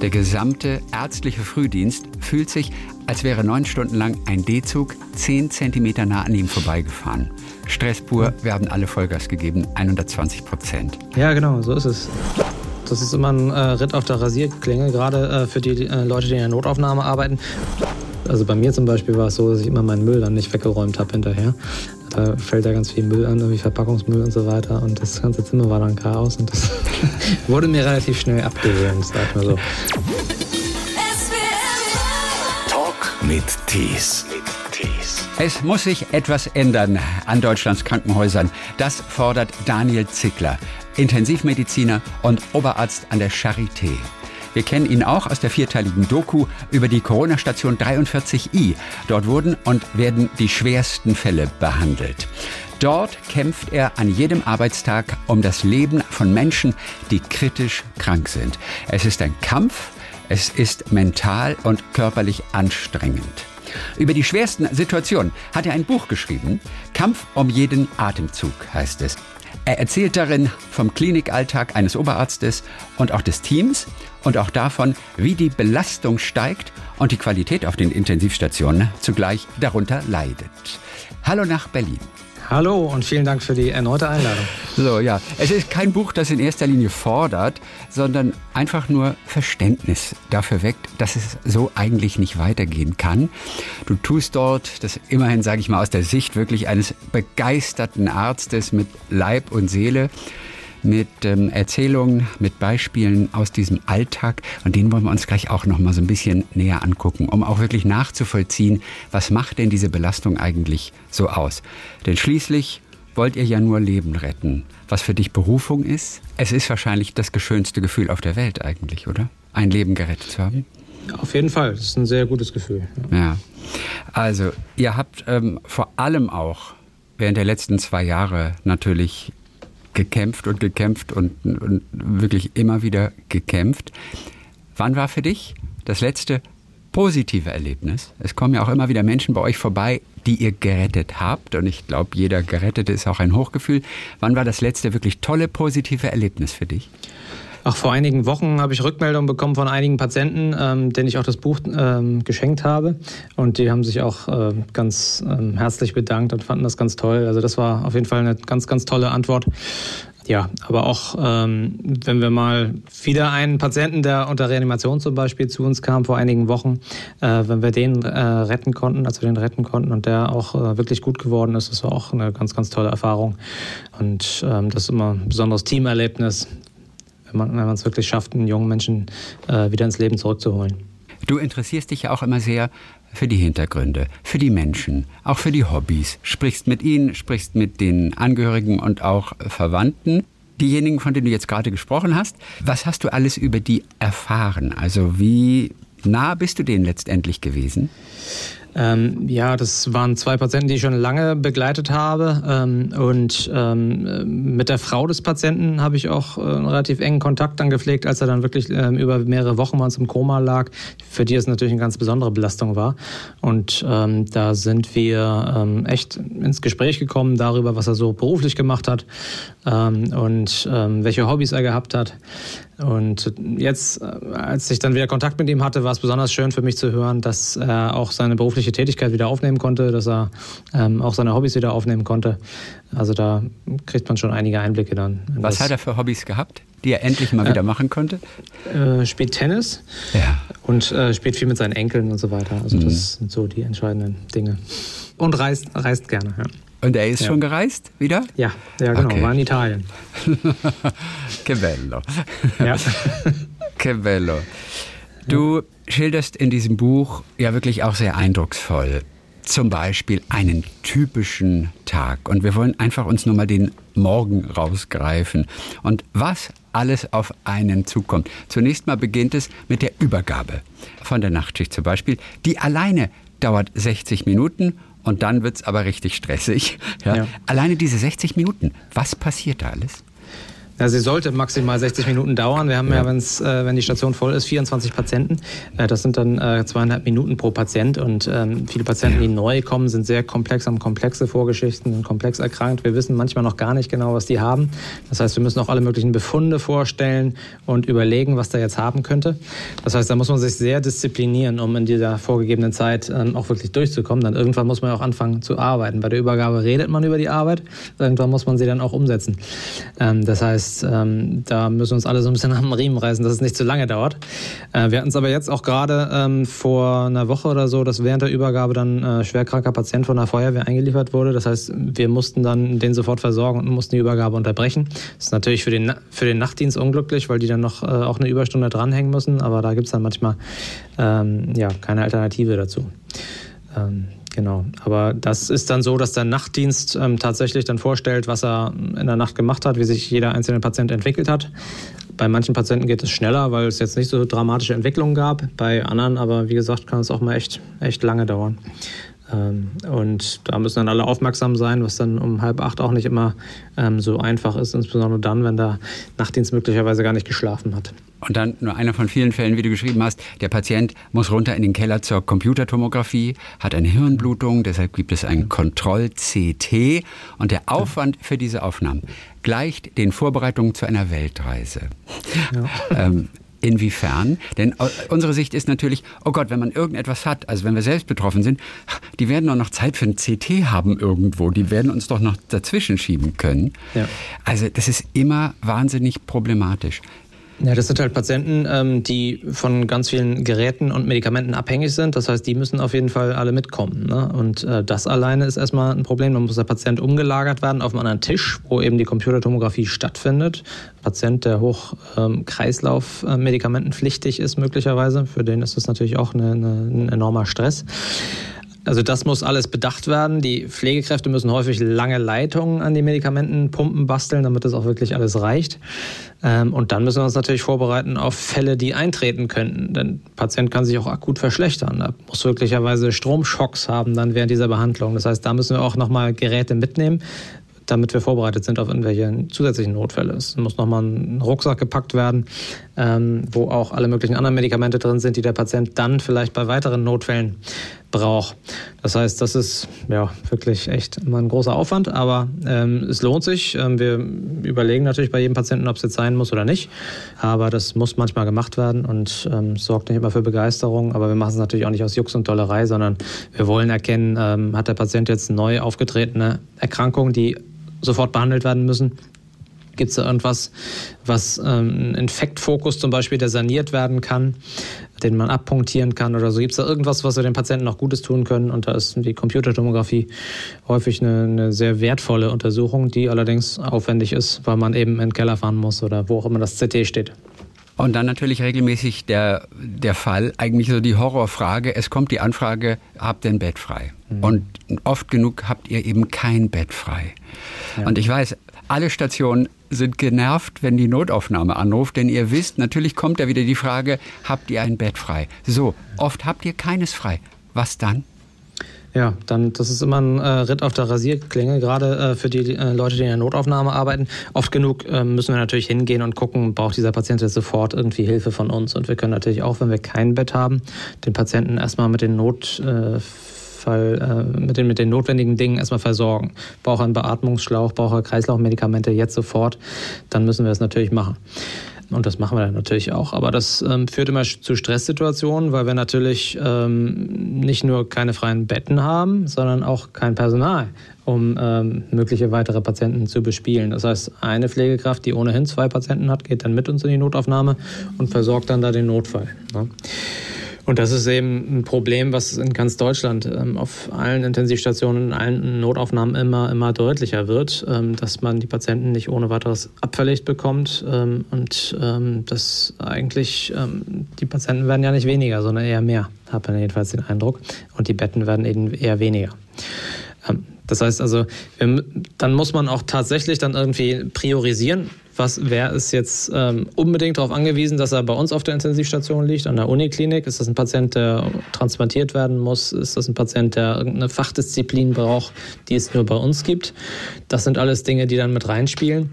Der gesamte ärztliche Frühdienst fühlt sich, als wäre neun Stunden lang ein D-Zug zehn Zentimeter nah an ihm vorbeigefahren. Stress pur, wir haben alle Vollgas gegeben, 120 Prozent. Ja, genau, so ist es. Das ist immer ein äh, Ritt auf der Rasierklinge, gerade äh, für die äh, Leute, die in der Notaufnahme arbeiten. Also bei mir zum Beispiel war es so, dass ich immer meinen Müll dann nicht weggeräumt habe hinterher. Da fällt ja ganz viel Müll an, wie Verpackungsmüll und so weiter. Und das ganze Zimmer war dann Chaos. Und das wurde mir relativ schnell abgewöhnt, sag mal so. Talk mit Tees. Es muss sich etwas ändern an Deutschlands Krankenhäusern. Das fordert Daniel Zickler, Intensivmediziner und Oberarzt an der Charité. Wir kennen ihn auch aus der vierteiligen Doku über die Corona-Station 43i. Dort wurden und werden die schwersten Fälle behandelt. Dort kämpft er an jedem Arbeitstag um das Leben von Menschen, die kritisch krank sind. Es ist ein Kampf, es ist mental und körperlich anstrengend. Über die schwersten Situationen hat er ein Buch geschrieben. Kampf um jeden Atemzug heißt es. Er erzählt darin vom Klinikalltag eines Oberarztes und auch des Teams und auch davon, wie die Belastung steigt und die Qualität auf den Intensivstationen zugleich darunter leidet. Hallo nach Berlin. Hallo und vielen Dank für die erneute Einladung. So, ja. Es ist kein Buch, das in erster Linie fordert, sondern einfach nur Verständnis dafür weckt, dass es so eigentlich nicht weitergehen kann. Du tust dort, das immerhin, sage ich mal, aus der Sicht wirklich eines begeisterten Arztes mit Leib und Seele, mit ähm, Erzählungen, mit Beispielen aus diesem Alltag. Und den wollen wir uns gleich auch noch mal so ein bisschen näher angucken, um auch wirklich nachzuvollziehen, was macht denn diese Belastung eigentlich so aus? Denn schließlich wollt ihr ja nur Leben retten. Was für dich Berufung ist, es ist wahrscheinlich das geschönste Gefühl auf der Welt eigentlich, oder? Ein Leben gerettet zu haben. Auf jeden Fall, das ist ein sehr gutes Gefühl. Ja, also ihr habt ähm, vor allem auch während der letzten zwei Jahre natürlich gekämpft und gekämpft und, und wirklich immer wieder gekämpft. Wann war für dich das letzte positive Erlebnis? Es kommen ja auch immer wieder Menschen bei euch vorbei, die ihr gerettet habt. Und ich glaube, jeder Gerettete ist auch ein Hochgefühl. Wann war das letzte wirklich tolle positive Erlebnis für dich? Ach, vor einigen Wochen habe ich Rückmeldungen bekommen von einigen Patienten, ähm, denen ich auch das Buch ähm, geschenkt habe. Und die haben sich auch äh, ganz ähm, herzlich bedankt und fanden das ganz toll. Also das war auf jeden Fall eine ganz, ganz tolle Antwort. Ja, aber auch ähm, wenn wir mal wieder einen Patienten, der unter Reanimation zum Beispiel zu uns kam vor einigen Wochen, äh, wenn wir den äh, retten konnten, als wir den retten konnten und der auch äh, wirklich gut geworden ist, das war auch eine ganz, ganz tolle Erfahrung. Und ähm, das ist immer ein besonderes Teamerlebnis, wenn man es wirklich schafft, einen jungen Menschen äh, wieder ins Leben zurückzuholen. Du interessierst dich ja auch immer sehr für die Hintergründe, für die Menschen, auch für die Hobbys. Sprichst mit ihnen, sprichst mit den Angehörigen und auch Verwandten. Diejenigen, von denen du jetzt gerade gesprochen hast, was hast du alles über die erfahren? Also wie nah bist du denen letztendlich gewesen? Ähm, ja, das waren zwei Patienten, die ich schon lange begleitet habe. Ähm, und ähm, mit der Frau des Patienten habe ich auch äh, einen relativ engen Kontakt dann gepflegt, als er dann wirklich ähm, über mehrere Wochen bei im Koma lag, für die es natürlich eine ganz besondere Belastung war. Und ähm, da sind wir ähm, echt ins Gespräch gekommen darüber, was er so beruflich gemacht hat und welche Hobbys er gehabt hat. Und jetzt, äh, als ich dann wieder Kontakt mit ihm hatte, war es besonders schön für mich zu hören, dass er auch seine berufliche Tätigkeit wieder aufnehmen konnte, dass er ähm, auch seine Hobbys wieder aufnehmen konnte. Also da kriegt man schon einige Einblicke dann. Was hat er für Hobbys gehabt, die er endlich mal äh, wieder machen konnte? Äh, spielt Tennis ja. und äh, spielt viel mit seinen Enkeln und so weiter. Also mhm. das sind so die entscheidenden Dinge. Und reist, reist gerne, ja. Und er ist ja. schon gereist wieder? Ja, ja genau, okay. war in Italien. che bello. Ja. che bello. Du schilderst in diesem Buch ja wirklich auch sehr eindrucksvoll zum Beispiel einen typischen Tag. Und wir wollen einfach uns nur mal den Morgen rausgreifen. Und was alles auf einen zukommt. Zunächst mal beginnt es mit der Übergabe von der Nachtschicht zum Beispiel. Die alleine dauert 60 Minuten und dann wird es aber richtig stressig. Ja? Ja. Alleine diese 60 Minuten, was passiert da alles? Ja, sie sollte maximal 60 Minuten dauern. Wir haben ja, ja wenn's, äh, wenn die Station voll ist, 24 Patienten. Äh, das sind dann äh, zweieinhalb Minuten pro Patient. Und ähm, viele Patienten, die neu kommen, sind sehr komplex, haben komplexe Vorgeschichten, sind komplex erkrankt. Wir wissen manchmal noch gar nicht genau, was die haben. Das heißt, wir müssen auch alle möglichen Befunde vorstellen und überlegen, was der jetzt haben könnte. Das heißt, da muss man sich sehr disziplinieren, um in dieser vorgegebenen Zeit ähm, auch wirklich durchzukommen. Dann irgendwann muss man auch anfangen zu arbeiten. Bei der Übergabe redet man über die Arbeit. Irgendwann muss man sie dann auch umsetzen. Ähm, das heißt, ähm, da müssen wir uns alle so ein bisschen am Riemen reißen, dass es nicht zu lange dauert. Äh, wir hatten es aber jetzt auch gerade ähm, vor einer Woche oder so, dass während der Übergabe dann äh, schwerkranker Patient von der Feuerwehr eingeliefert wurde. Das heißt, wir mussten dann den sofort versorgen und mussten die Übergabe unterbrechen. Das ist natürlich für den, für den Nachtdienst unglücklich, weil die dann noch äh, auch eine Überstunde dranhängen müssen. Aber da gibt es dann manchmal ähm, ja, keine Alternative dazu. Ähm, Genau, aber das ist dann so, dass der Nachtdienst ähm, tatsächlich dann vorstellt, was er in der Nacht gemacht hat, wie sich jeder einzelne Patient entwickelt hat. Bei manchen Patienten geht es schneller, weil es jetzt nicht so dramatische Entwicklungen gab. Bei anderen aber, wie gesagt, kann es auch mal echt, echt lange dauern. Ähm, und da müssen dann alle aufmerksam sein, was dann um halb acht auch nicht immer ähm, so einfach ist, insbesondere dann, wenn der Nachtdienst möglicherweise gar nicht geschlafen hat. Und dann nur einer von vielen Fällen, wie du geschrieben hast, der Patient muss runter in den Keller zur Computertomographie, hat eine Hirnblutung, deshalb gibt es ein Kontroll-CT und der Aufwand für diese Aufnahmen gleicht den Vorbereitungen zu einer Weltreise. Ja. ähm, Inwiefern? Denn unsere Sicht ist natürlich, oh Gott, wenn man irgendetwas hat, also wenn wir selbst betroffen sind, die werden doch noch Zeit für ein CT haben irgendwo, die werden uns doch noch dazwischen schieben können. Ja. Also das ist immer wahnsinnig problematisch. Ja, das sind halt Patienten, ähm, die von ganz vielen Geräten und Medikamenten abhängig sind. Das heißt, die müssen auf jeden Fall alle mitkommen. Ne? Und äh, das alleine ist erstmal ein Problem. Dann muss der Patient umgelagert werden auf einen anderen Tisch, wo eben die Computertomographie stattfindet. Patient, der hoch ähm, Kreislauf-medikamentenpflichtig ist möglicherweise, für den ist das natürlich auch eine, eine, ein enormer Stress. Also das muss alles bedacht werden. Die Pflegekräfte müssen häufig lange Leitungen an die Medikamentenpumpen basteln, damit das auch wirklich alles reicht. Ähm, und dann müssen wir uns natürlich vorbereiten auf Fälle, die eintreten könnten. Denn Patient kann sich auch akut verschlechtern. Er muss möglicherweise Stromschocks haben dann während dieser Behandlung. Das heißt, da müssen wir auch nochmal Geräte mitnehmen, damit wir vorbereitet sind auf irgendwelche zusätzlichen Notfälle. Es muss nochmal ein Rucksack gepackt werden, ähm, wo auch alle möglichen anderen Medikamente drin sind, die der Patient dann vielleicht bei weiteren Notfällen braucht. Das heißt, das ist ja wirklich echt immer ein großer Aufwand, aber ähm, es lohnt sich. Ähm, wir überlegen natürlich bei jedem Patienten, ob es jetzt sein muss oder nicht, aber das muss manchmal gemacht werden und ähm, sorgt nicht immer für Begeisterung, aber wir machen es natürlich auch nicht aus Jux und Tollerei, sondern wir wollen erkennen, ähm, hat der Patient jetzt neu aufgetretene Erkrankungen, die sofort behandelt werden müssen. Gibt es da irgendwas, was ähm, ein Infektfokus zum Beispiel, der saniert werden kann, den man abpunktieren kann oder so? Gibt es da irgendwas, was wir den Patienten noch Gutes tun können? Und da ist die Computertomographie häufig eine, eine, sehr wertvolle Untersuchung, die allerdings aufwendig ist, weil man eben in den Keller fahren muss oder wo auch immer das CT steht. Und dann natürlich regelmäßig der, der Fall, eigentlich so die Horrorfrage, es kommt die Anfrage, habt ihr ein Bett frei? Mhm. Und oft genug habt ihr eben kein Bett frei. Ja. Und ich weiß, alle Stationen sind genervt, wenn die Notaufnahme anruft, denn ihr wisst, natürlich kommt da wieder die Frage, habt ihr ein Bett frei? So, oft habt ihr keines frei. Was dann? Ja, dann das ist immer ein äh, Ritt auf der Rasierklinge, gerade äh, für die äh, Leute, die in der Notaufnahme arbeiten. Oft genug äh, müssen wir natürlich hingehen und gucken, braucht dieser Patient jetzt sofort irgendwie Hilfe von uns. Und wir können natürlich auch, wenn wir kein Bett haben, den Patienten erstmal mit den Notfall, äh, mit den, mit den notwendigen Dingen erstmal versorgen. Braucht er einen Beatmungsschlauch, braucht er Kreislaufmedikamente jetzt sofort, dann müssen wir es natürlich machen. Und das machen wir dann natürlich auch. Aber das ähm, führt immer zu Stresssituationen, weil wir natürlich ähm, nicht nur keine freien Betten haben, sondern auch kein Personal, um ähm, mögliche weitere Patienten zu bespielen. Das heißt, eine Pflegekraft, die ohnehin zwei Patienten hat, geht dann mit uns in die Notaufnahme und versorgt dann da den Notfall. Ne? Und das ist eben ein Problem, was in ganz Deutschland ähm, auf allen Intensivstationen, in allen Notaufnahmen immer, immer deutlicher wird, ähm, dass man die Patienten nicht ohne weiteres abverlegt bekommt ähm, und ähm, dass eigentlich ähm, die Patienten werden ja nicht weniger, sondern eher mehr, habe ich jedenfalls den Eindruck. Und die Betten werden eben eher weniger. Das heißt also, dann muss man auch tatsächlich dann irgendwie priorisieren, was, wer ist jetzt ähm, unbedingt darauf angewiesen, dass er bei uns auf der Intensivstation liegt, an der Uniklinik? Ist das ein Patient, der transplantiert werden muss? Ist das ein Patient, der irgendeine Fachdisziplin braucht, die es nur bei uns gibt? Das sind alles Dinge, die dann mit reinspielen.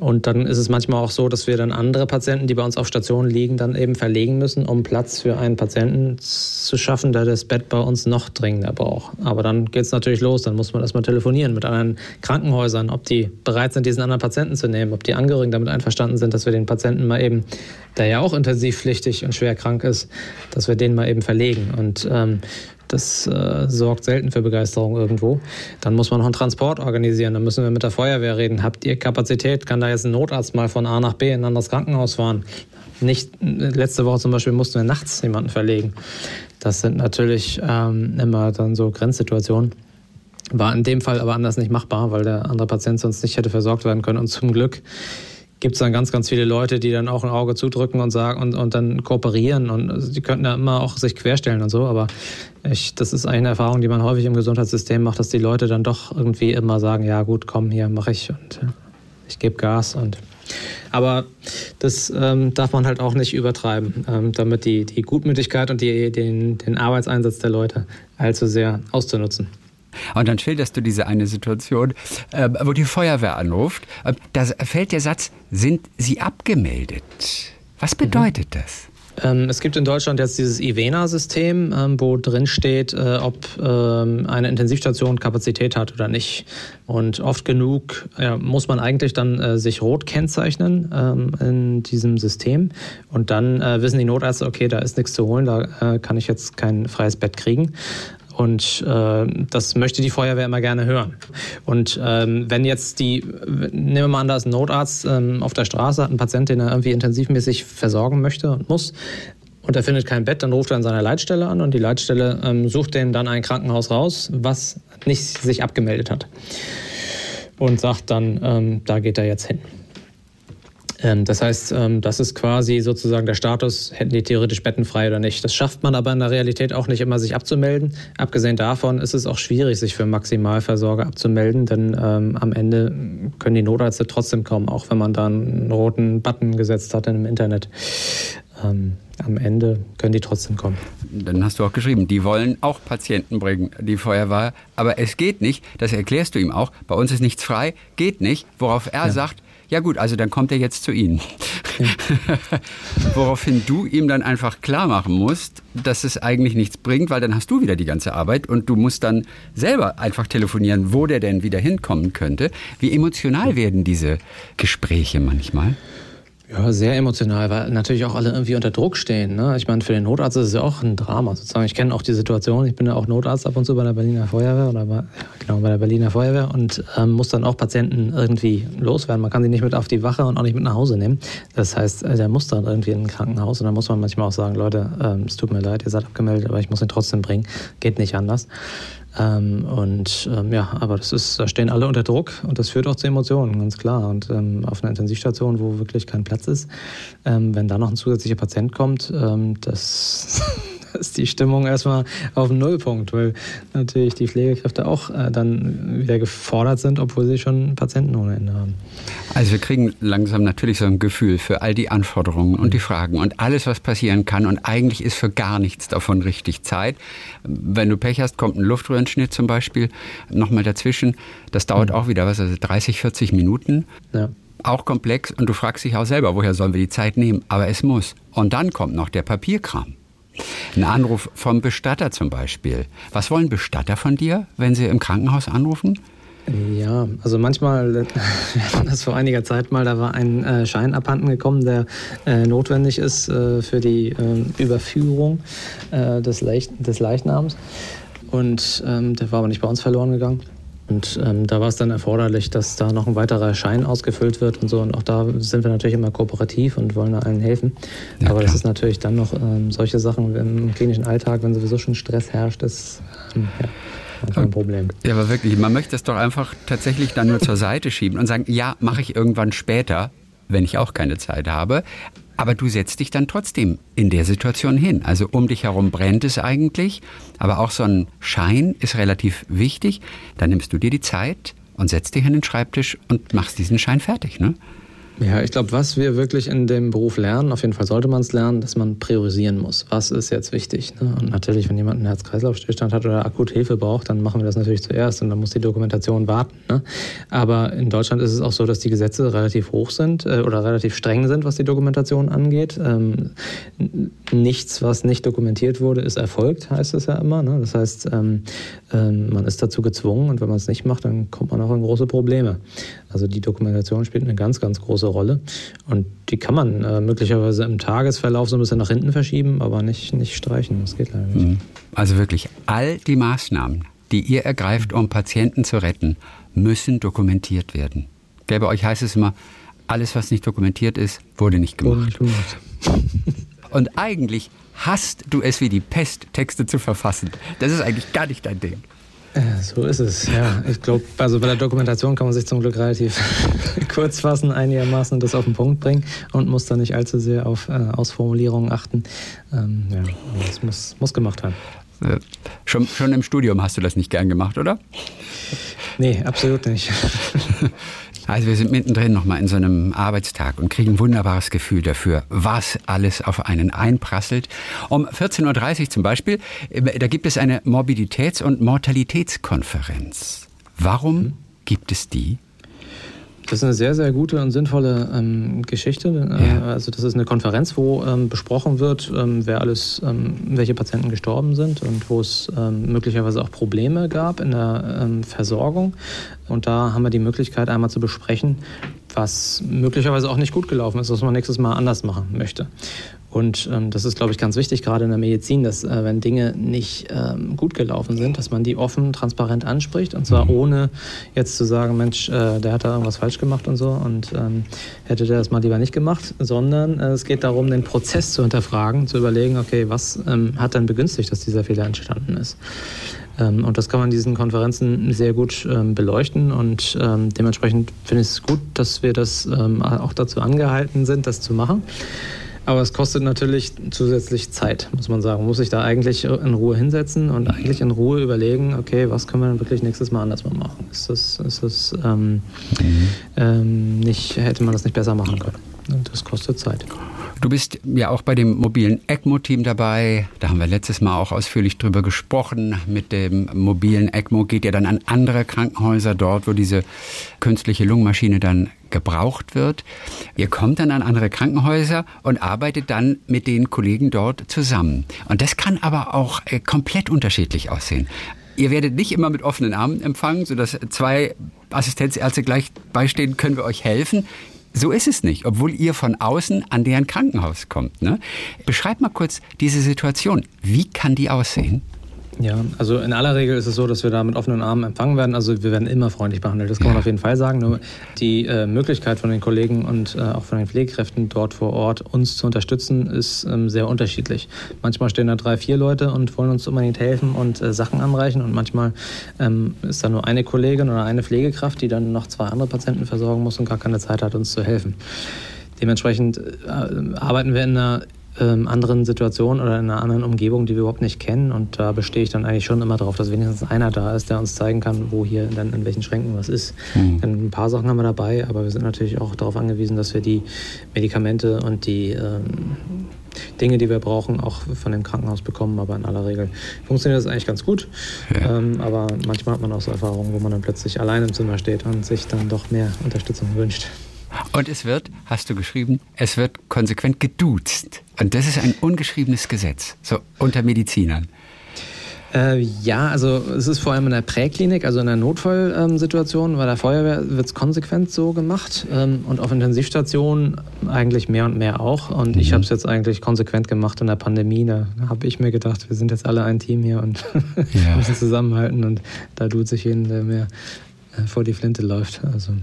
Und dann ist es manchmal auch so, dass wir dann andere Patienten, die bei uns auf Station liegen, dann eben verlegen müssen, um Platz für einen Patienten zu schaffen, der das Bett bei uns noch dringender braucht. Aber dann geht es natürlich los. Dann muss man erstmal telefonieren mit anderen Krankenhäusern, ob die bereit sind, diesen anderen Patienten zu nehmen, ob die Angehörigen damit einverstanden sind, dass wir den Patienten mal eben, der ja auch intensivpflichtig und schwer krank ist, dass wir den mal eben verlegen. Und ähm, das äh, sorgt selten für Begeisterung irgendwo. Dann muss man noch einen Transport organisieren. Dann müssen wir mit der Feuerwehr reden. Habt ihr Kapazität? Kann da jetzt ein Notarzt mal von A nach B in ein anderes Krankenhaus fahren? Nicht, letzte Woche zum Beispiel mussten wir nachts jemanden verlegen. Das sind natürlich ähm, immer dann so Grenzsituationen. War in dem Fall aber anders nicht machbar, weil der andere Patient sonst nicht hätte versorgt werden können. Und zum Glück gibt es dann ganz, ganz viele Leute, die dann auch ein Auge zudrücken und sagen und, und dann kooperieren. Und also die könnten ja immer auch sich querstellen und so. Aber ich, das ist eine Erfahrung, die man häufig im Gesundheitssystem macht, dass die Leute dann doch irgendwie immer sagen, ja gut, komm, hier mache ich und äh, ich gebe Gas und aber das ähm, darf man halt auch nicht übertreiben, ähm, damit die, die Gutmütigkeit und die, den, den Arbeitseinsatz der Leute allzu sehr auszunutzen. Und dann schilderst du diese eine Situation, äh, wo die Feuerwehr anruft. Äh, da fällt der Satz, sind Sie abgemeldet? Was bedeutet mhm. das? Ähm, es gibt in Deutschland jetzt dieses IVENA-System, ähm, wo drin steht, äh, ob ähm, eine Intensivstation Kapazität hat oder nicht. Und oft genug muss man eigentlich dann äh, sich rot kennzeichnen in diesem System. Und dann äh, wissen die Notärzte, okay, da ist nichts zu holen, da kann ich jetzt kein freies Bett kriegen. Und äh, das möchte die Feuerwehr immer gerne hören. Und ähm, wenn jetzt die, nehmen wir mal an, da ist ein Notarzt ähm, auf der Straße, hat einen Patienten, den er irgendwie intensivmäßig versorgen möchte und muss, und er findet kein Bett, dann ruft er an seiner Leitstelle an und die Leitstelle ähm, sucht dem dann ein Krankenhaus raus, was nicht sich abgemeldet hat. Und sagt dann, ähm, da geht er jetzt hin. Ähm, das heißt, ähm, das ist quasi sozusagen der Status, hätten die theoretisch Betten frei oder nicht. Das schafft man aber in der Realität auch nicht immer, sich abzumelden. Abgesehen davon ist es auch schwierig, sich für Maximalversorger abzumelden, denn ähm, am Ende können die Notärzte trotzdem kommen, auch wenn man da einen roten Button gesetzt hat im Internet. Ähm, am Ende können die trotzdem kommen. Dann hast du auch geschrieben, die wollen auch Patienten bringen, die Feuerwehr. Aber es geht nicht, das erklärst du ihm auch, bei uns ist nichts frei, geht nicht, worauf er ja. sagt, ja gut, also dann kommt er jetzt zu Ihnen. Woraufhin du ihm dann einfach klar machen musst, dass es eigentlich nichts bringt, weil dann hast du wieder die ganze Arbeit und du musst dann selber einfach telefonieren, wo der denn wieder hinkommen könnte. Wie emotional werden diese Gespräche manchmal? Ja, sehr emotional, weil natürlich auch alle irgendwie unter Druck stehen. Ne? Ich meine, für den Notarzt ist es ja auch ein Drama sozusagen. Ich kenne auch die Situation, ich bin ja auch Notarzt ab und zu bei der Berliner Feuerwehr oder bei, ja, genau, bei der Berliner Feuerwehr und ähm, muss dann auch Patienten irgendwie loswerden. Man kann sie nicht mit auf die Wache und auch nicht mit nach Hause nehmen. Das heißt, äh, der muss dann irgendwie in ein Krankenhaus und dann muss man manchmal auch sagen, Leute, ähm, es tut mir leid, ihr seid abgemeldet, aber ich muss ihn trotzdem bringen. Geht nicht anders. Ähm, und ähm, ja, aber das ist, da stehen alle unter Druck und das führt auch zu Emotionen, ganz klar. Und ähm, auf einer Intensivstation, wo wirklich kein Platz ist, ähm, wenn da noch ein zusätzlicher Patient kommt, ähm, das ist die Stimmung erstmal auf dem Nullpunkt, weil natürlich die Pflegekräfte auch äh, dann wieder gefordert sind, obwohl sie schon Patienten ohne Ende haben. Also wir kriegen langsam natürlich so ein Gefühl für all die Anforderungen und die Fragen und alles, was passieren kann. Und eigentlich ist für gar nichts davon richtig Zeit. Wenn du Pech hast, kommt ein Luftröhrenschnitt zum Beispiel nochmal dazwischen. Das dauert mhm. auch wieder, was, also 30, 40 Minuten. Ja auch komplex und du fragst dich auch selber, woher sollen wir die Zeit nehmen? Aber es muss. Und dann kommt noch der Papierkram. Ein Anruf vom Bestatter zum Beispiel. Was wollen Bestatter von dir, wenn sie im Krankenhaus anrufen? Ja, also manchmal, das vor einiger Zeit mal, da war ein äh, Schein abhanden gekommen, der äh, notwendig ist äh, für die äh, Überführung äh, des, Leich des Leichnams. Und ähm, der war aber nicht bei uns verloren gegangen. Und ähm, da war es dann erforderlich, dass da noch ein weiterer Schein ausgefüllt wird und so. Und auch da sind wir natürlich immer kooperativ und wollen allen helfen. Ja, Aber klar. das ist natürlich dann noch ähm, solche Sachen im klinischen Alltag, wenn sowieso schon Stress herrscht, ist ähm, ja, ein Problem. Ja, aber wirklich, man möchte es doch einfach tatsächlich dann nur zur Seite schieben und sagen, ja, mache ich irgendwann später, wenn ich auch keine Zeit habe. Aber du setzt dich dann trotzdem in der Situation hin. Also um dich herum brennt es eigentlich, aber auch so ein Schein ist relativ wichtig. Dann nimmst du dir die Zeit und setzt dich an den Schreibtisch und machst diesen Schein fertig, ne? Ja, ich glaube, was wir wirklich in dem Beruf lernen, auf jeden Fall sollte man es lernen, dass man priorisieren muss. Was ist jetzt wichtig? Ne? Und natürlich, wenn jemand einen Herz-Kreislauf-Stillstand hat oder akut Hilfe braucht, dann machen wir das natürlich zuerst und dann muss die Dokumentation warten. Ne? Aber in Deutschland ist es auch so, dass die Gesetze relativ hoch sind äh, oder relativ streng sind, was die Dokumentation angeht. Ähm, nichts, was nicht dokumentiert wurde, ist erfolgt, heißt es ja immer. Ne? Das heißt, ähm, ähm, man ist dazu gezwungen und wenn man es nicht macht, dann kommt man auch in große Probleme. Also die Dokumentation spielt eine ganz, ganz große Rolle. Und die kann man äh, möglicherweise im Tagesverlauf so ein bisschen nach hinten verschieben, aber nicht, nicht streichen. Das geht leider nicht. Mhm. Also wirklich, all die Maßnahmen, die ihr ergreift, um Patienten zu retten, müssen dokumentiert werden. Gell, euch heißt es immer, alles, was nicht dokumentiert ist, wurde nicht gemacht. Wurde nicht gemacht. Und eigentlich hast du es wie die Pest, Texte zu verfassen. Das ist eigentlich gar nicht dein Ding. So ist es, ja. Ich glaube, also bei der Dokumentation kann man sich zum Glück relativ kurz fassen, einigermaßen das auf den Punkt bringen und muss da nicht allzu sehr auf äh, Ausformulierungen achten. Ähm, ja, das muss, muss gemacht werden. Äh, schon, schon im Studium hast du das nicht gern gemacht, oder? Nee, absolut nicht. Also wir sind mittendrin nochmal in so einem Arbeitstag und kriegen ein wunderbares Gefühl dafür, was alles auf einen einprasselt. Um 14.30 Uhr zum Beispiel, äh, da gibt es eine Mobilitäts- und Mortalitätskonferenz. Warum mhm. gibt es die? Das ist eine sehr, sehr gute und sinnvolle ähm, Geschichte. Äh, ja. Also das ist eine Konferenz, wo ähm, besprochen wird, ähm, wer alles, ähm, welche Patienten gestorben sind und wo es ähm, möglicherweise auch Probleme gab in der ähm, Versorgung. Und da haben wir die Möglichkeit, einmal zu besprechen, was möglicherweise auch nicht gut gelaufen ist, was man nächstes Mal anders machen möchte. Und ähm, das ist, glaube ich, ganz wichtig, gerade in der Medizin, dass äh, wenn Dinge nicht ähm, gut gelaufen sind, dass man die offen, transparent anspricht. Und zwar mhm. ohne jetzt zu sagen, Mensch, äh, der hat da irgendwas falsch gemacht und so und ähm, hätte der das mal lieber nicht gemacht, sondern äh, es geht darum, den Prozess zu hinterfragen, zu überlegen, okay, was ähm, hat dann begünstigt, dass dieser Fehler entstanden ist. Ähm, und das kann man in diesen Konferenzen sehr gut ähm, beleuchten und dementsprechend finde ich es gut, dass wir das auch dazu angehalten sind, das zu machen. Aber es kostet natürlich zusätzlich Zeit, muss man sagen. Man muss sich da eigentlich in Ruhe hinsetzen und eigentlich in Ruhe überlegen, okay, was können wir dann wirklich nächstes Mal anders machen? Ist das, ist das ähm, mhm. ähm, nicht, hätte man das nicht besser machen können? Und das kostet Zeit. Du bist ja auch bei dem mobilen ECMO-Team dabei. Da haben wir letztes Mal auch ausführlich drüber gesprochen. Mit dem mobilen ECMO geht ihr dann an andere Krankenhäuser dort, wo diese künstliche Lungenmaschine dann gebraucht wird. Ihr kommt dann an andere Krankenhäuser und arbeitet dann mit den Kollegen dort zusammen. Und das kann aber auch äh, komplett unterschiedlich aussehen. Ihr werdet nicht immer mit offenen Armen empfangen, sodass zwei Assistenzärzte gleich beistehen, können wir euch helfen. So ist es nicht, obwohl ihr von außen an deren Krankenhaus kommt. Ne? Beschreibt mal kurz diese Situation. Wie kann die aussehen? Ja, also in aller Regel ist es so, dass wir da mit offenen Armen empfangen werden. Also wir werden immer freundlich behandelt, das kann man auf jeden Fall sagen. Nur die äh, Möglichkeit von den Kollegen und äh, auch von den Pflegekräften dort vor Ort uns zu unterstützen, ist ähm, sehr unterschiedlich. Manchmal stehen da drei, vier Leute und wollen uns unbedingt helfen und äh, Sachen anreichen. Und manchmal ähm, ist da nur eine Kollegin oder eine Pflegekraft, die dann noch zwei andere Patienten versorgen muss und gar keine Zeit hat, uns zu helfen. Dementsprechend äh, arbeiten wir in einer ähm, anderen Situation oder in einer anderen Umgebung, die wir überhaupt nicht kennen. Und da bestehe ich dann eigentlich schon immer darauf, dass wenigstens einer da ist, der uns zeigen kann, wo hier dann in welchen Schränken was ist. Mhm. Ein paar Sachen haben wir dabei, aber wir sind natürlich auch darauf angewiesen, dass wir die Medikamente und die ähm, Dinge, die wir brauchen, auch von dem Krankenhaus bekommen. Aber in aller Regel funktioniert das eigentlich ganz gut. Ja. Ähm, aber manchmal hat man auch so Erfahrungen, wo man dann plötzlich allein im Zimmer steht und sich dann doch mehr Unterstützung wünscht. Und es wird, hast du geschrieben, es wird konsequent geduzt. Und das ist ein ungeschriebenes Gesetz, so unter Medizinern. Äh, ja, also es ist vor allem in der Präklinik, also in der Notfallsituation, ähm, bei der Feuerwehr wird es konsequent so gemacht ähm, und auf Intensivstationen eigentlich mehr und mehr auch. Und mhm. ich habe es jetzt eigentlich konsequent gemacht in der Pandemie. Da habe ich mir gedacht, wir sind jetzt alle ein Team hier und ja. müssen zusammenhalten und da tut sich jeden, der mehr äh, vor die Flinte läuft. Also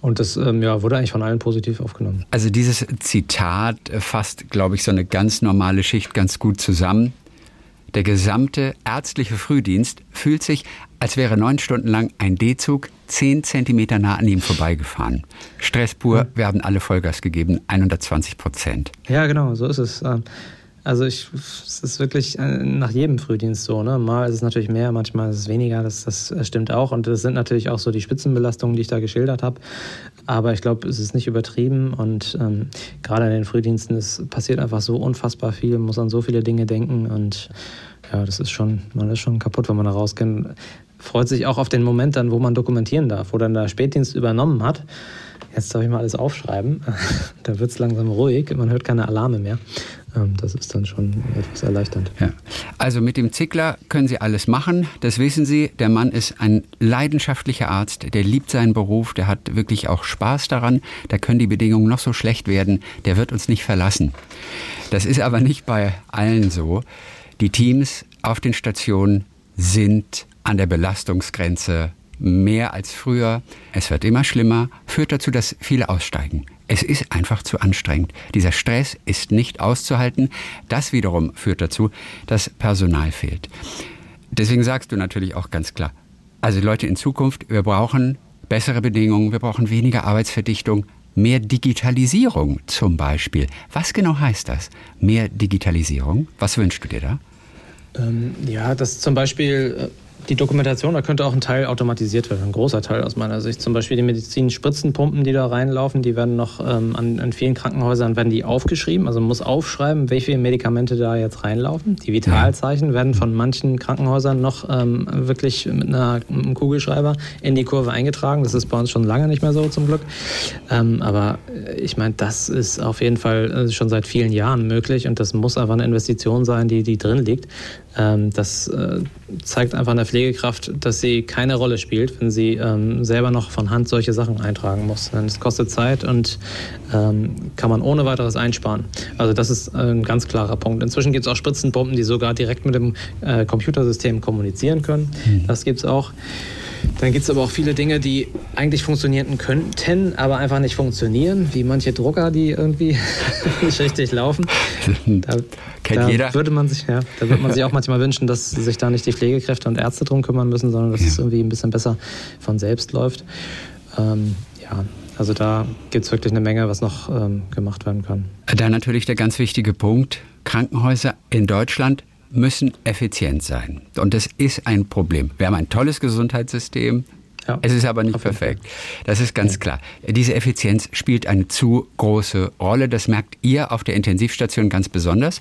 und das ähm, ja, wurde eigentlich von allen positiv aufgenommen. Also dieses Zitat fasst, glaube ich, so eine ganz normale Schicht ganz gut zusammen. Der gesamte ärztliche Frühdienst fühlt sich, als wäre neun Stunden lang ein D-Zug zehn Zentimeter nah an ihm vorbeigefahren. Stress pur, wir haben alle Vollgas gegeben, 120 Prozent. Ja, genau, so ist es. Also ich, es ist wirklich äh, nach jedem Frühdienst so. Ne? Mal ist es natürlich mehr, manchmal ist es weniger. Das, das stimmt auch. Und das sind natürlich auch so die Spitzenbelastungen, die ich da geschildert habe. Aber ich glaube, es ist nicht übertrieben. Und ähm, gerade in den Frühdiensten es passiert einfach so unfassbar viel, man muss an so viele Dinge denken. Und ja, das ist schon, man ist schon kaputt, wenn man da rausgeht. Freut sich auch auf den Moment dann, wo man dokumentieren darf, wo dann der Spätdienst übernommen hat. Jetzt darf ich mal alles aufschreiben. da wird es langsam ruhig, man hört keine Alarme mehr. Ähm, das ist dann schon etwas erleichternd. Ja. Also mit dem Zickler können Sie alles machen, das wissen Sie. Der Mann ist ein leidenschaftlicher Arzt, der liebt seinen Beruf, der hat wirklich auch Spaß daran. Da können die Bedingungen noch so schlecht werden, der wird uns nicht verlassen. Das ist aber nicht bei allen so. Die Teams auf den Stationen sind an der Belastungsgrenze mehr als früher. Es wird immer schlimmer, führt dazu, dass viele aussteigen. Es ist einfach zu anstrengend. Dieser Stress ist nicht auszuhalten. Das wiederum führt dazu, dass Personal fehlt. Deswegen sagst du natürlich auch ganz klar, also Leute in Zukunft, wir brauchen bessere Bedingungen, wir brauchen weniger Arbeitsverdichtung, mehr Digitalisierung zum Beispiel. Was genau heißt das? Mehr Digitalisierung? Was wünschst du dir da? Ähm, ja, dass zum Beispiel äh, die Dokumentation, da könnte auch ein Teil automatisiert werden, ein großer Teil aus meiner Sicht. Zum Beispiel die Medizin-Spritzenpumpen, die da reinlaufen, die werden noch ähm, an, an, vielen Krankenhäusern werden die aufgeschrieben. Also man muss aufschreiben, welche Medikamente da jetzt reinlaufen. Die Vitalzeichen werden von manchen Krankenhäusern noch ähm, wirklich mit, einer, mit einem Kugelschreiber in die Kurve eingetragen. Das ist bei uns schon lange nicht mehr so, zum Glück. Ähm, aber äh, ich meine, das ist auf jeden Fall äh, schon seit vielen Jahren möglich und das muss einfach eine Investition sein, die, die drin liegt. Ähm, das äh, zeigt einfach einer Pflegekraft, dass sie keine Rolle spielt, wenn sie ähm, selber noch von Hand solche Sachen eintragen muss. Es kostet Zeit und ähm, kann man ohne weiteres einsparen. Also das ist ein ganz klarer Punkt. Inzwischen gibt es auch Spritzenpumpen, die sogar direkt mit dem äh, Computersystem kommunizieren können. Mhm. Das gibt es auch. Dann gibt es aber auch viele Dinge, die eigentlich funktionieren könnten, aber einfach nicht funktionieren, wie manche Drucker, die irgendwie nicht richtig laufen. Da, Kennt da jeder. Würde man sich, ja, da würde man sich auch manchmal wünschen, dass sich da nicht die Pflegekräfte und Ärzte drum kümmern müssen, sondern dass ja. es irgendwie ein bisschen besser von selbst läuft. Ähm, ja, also da gibt es wirklich eine Menge, was noch ähm, gemacht werden kann. Da natürlich der ganz wichtige Punkt, Krankenhäuser in Deutschland müssen effizient sein. Und das ist ein Problem. Wir haben ein tolles Gesundheitssystem. Ja. Es ist aber nicht perfekt. Das ist ganz ja. klar. Diese Effizienz spielt eine zu große Rolle. Das merkt ihr auf der Intensivstation ganz besonders.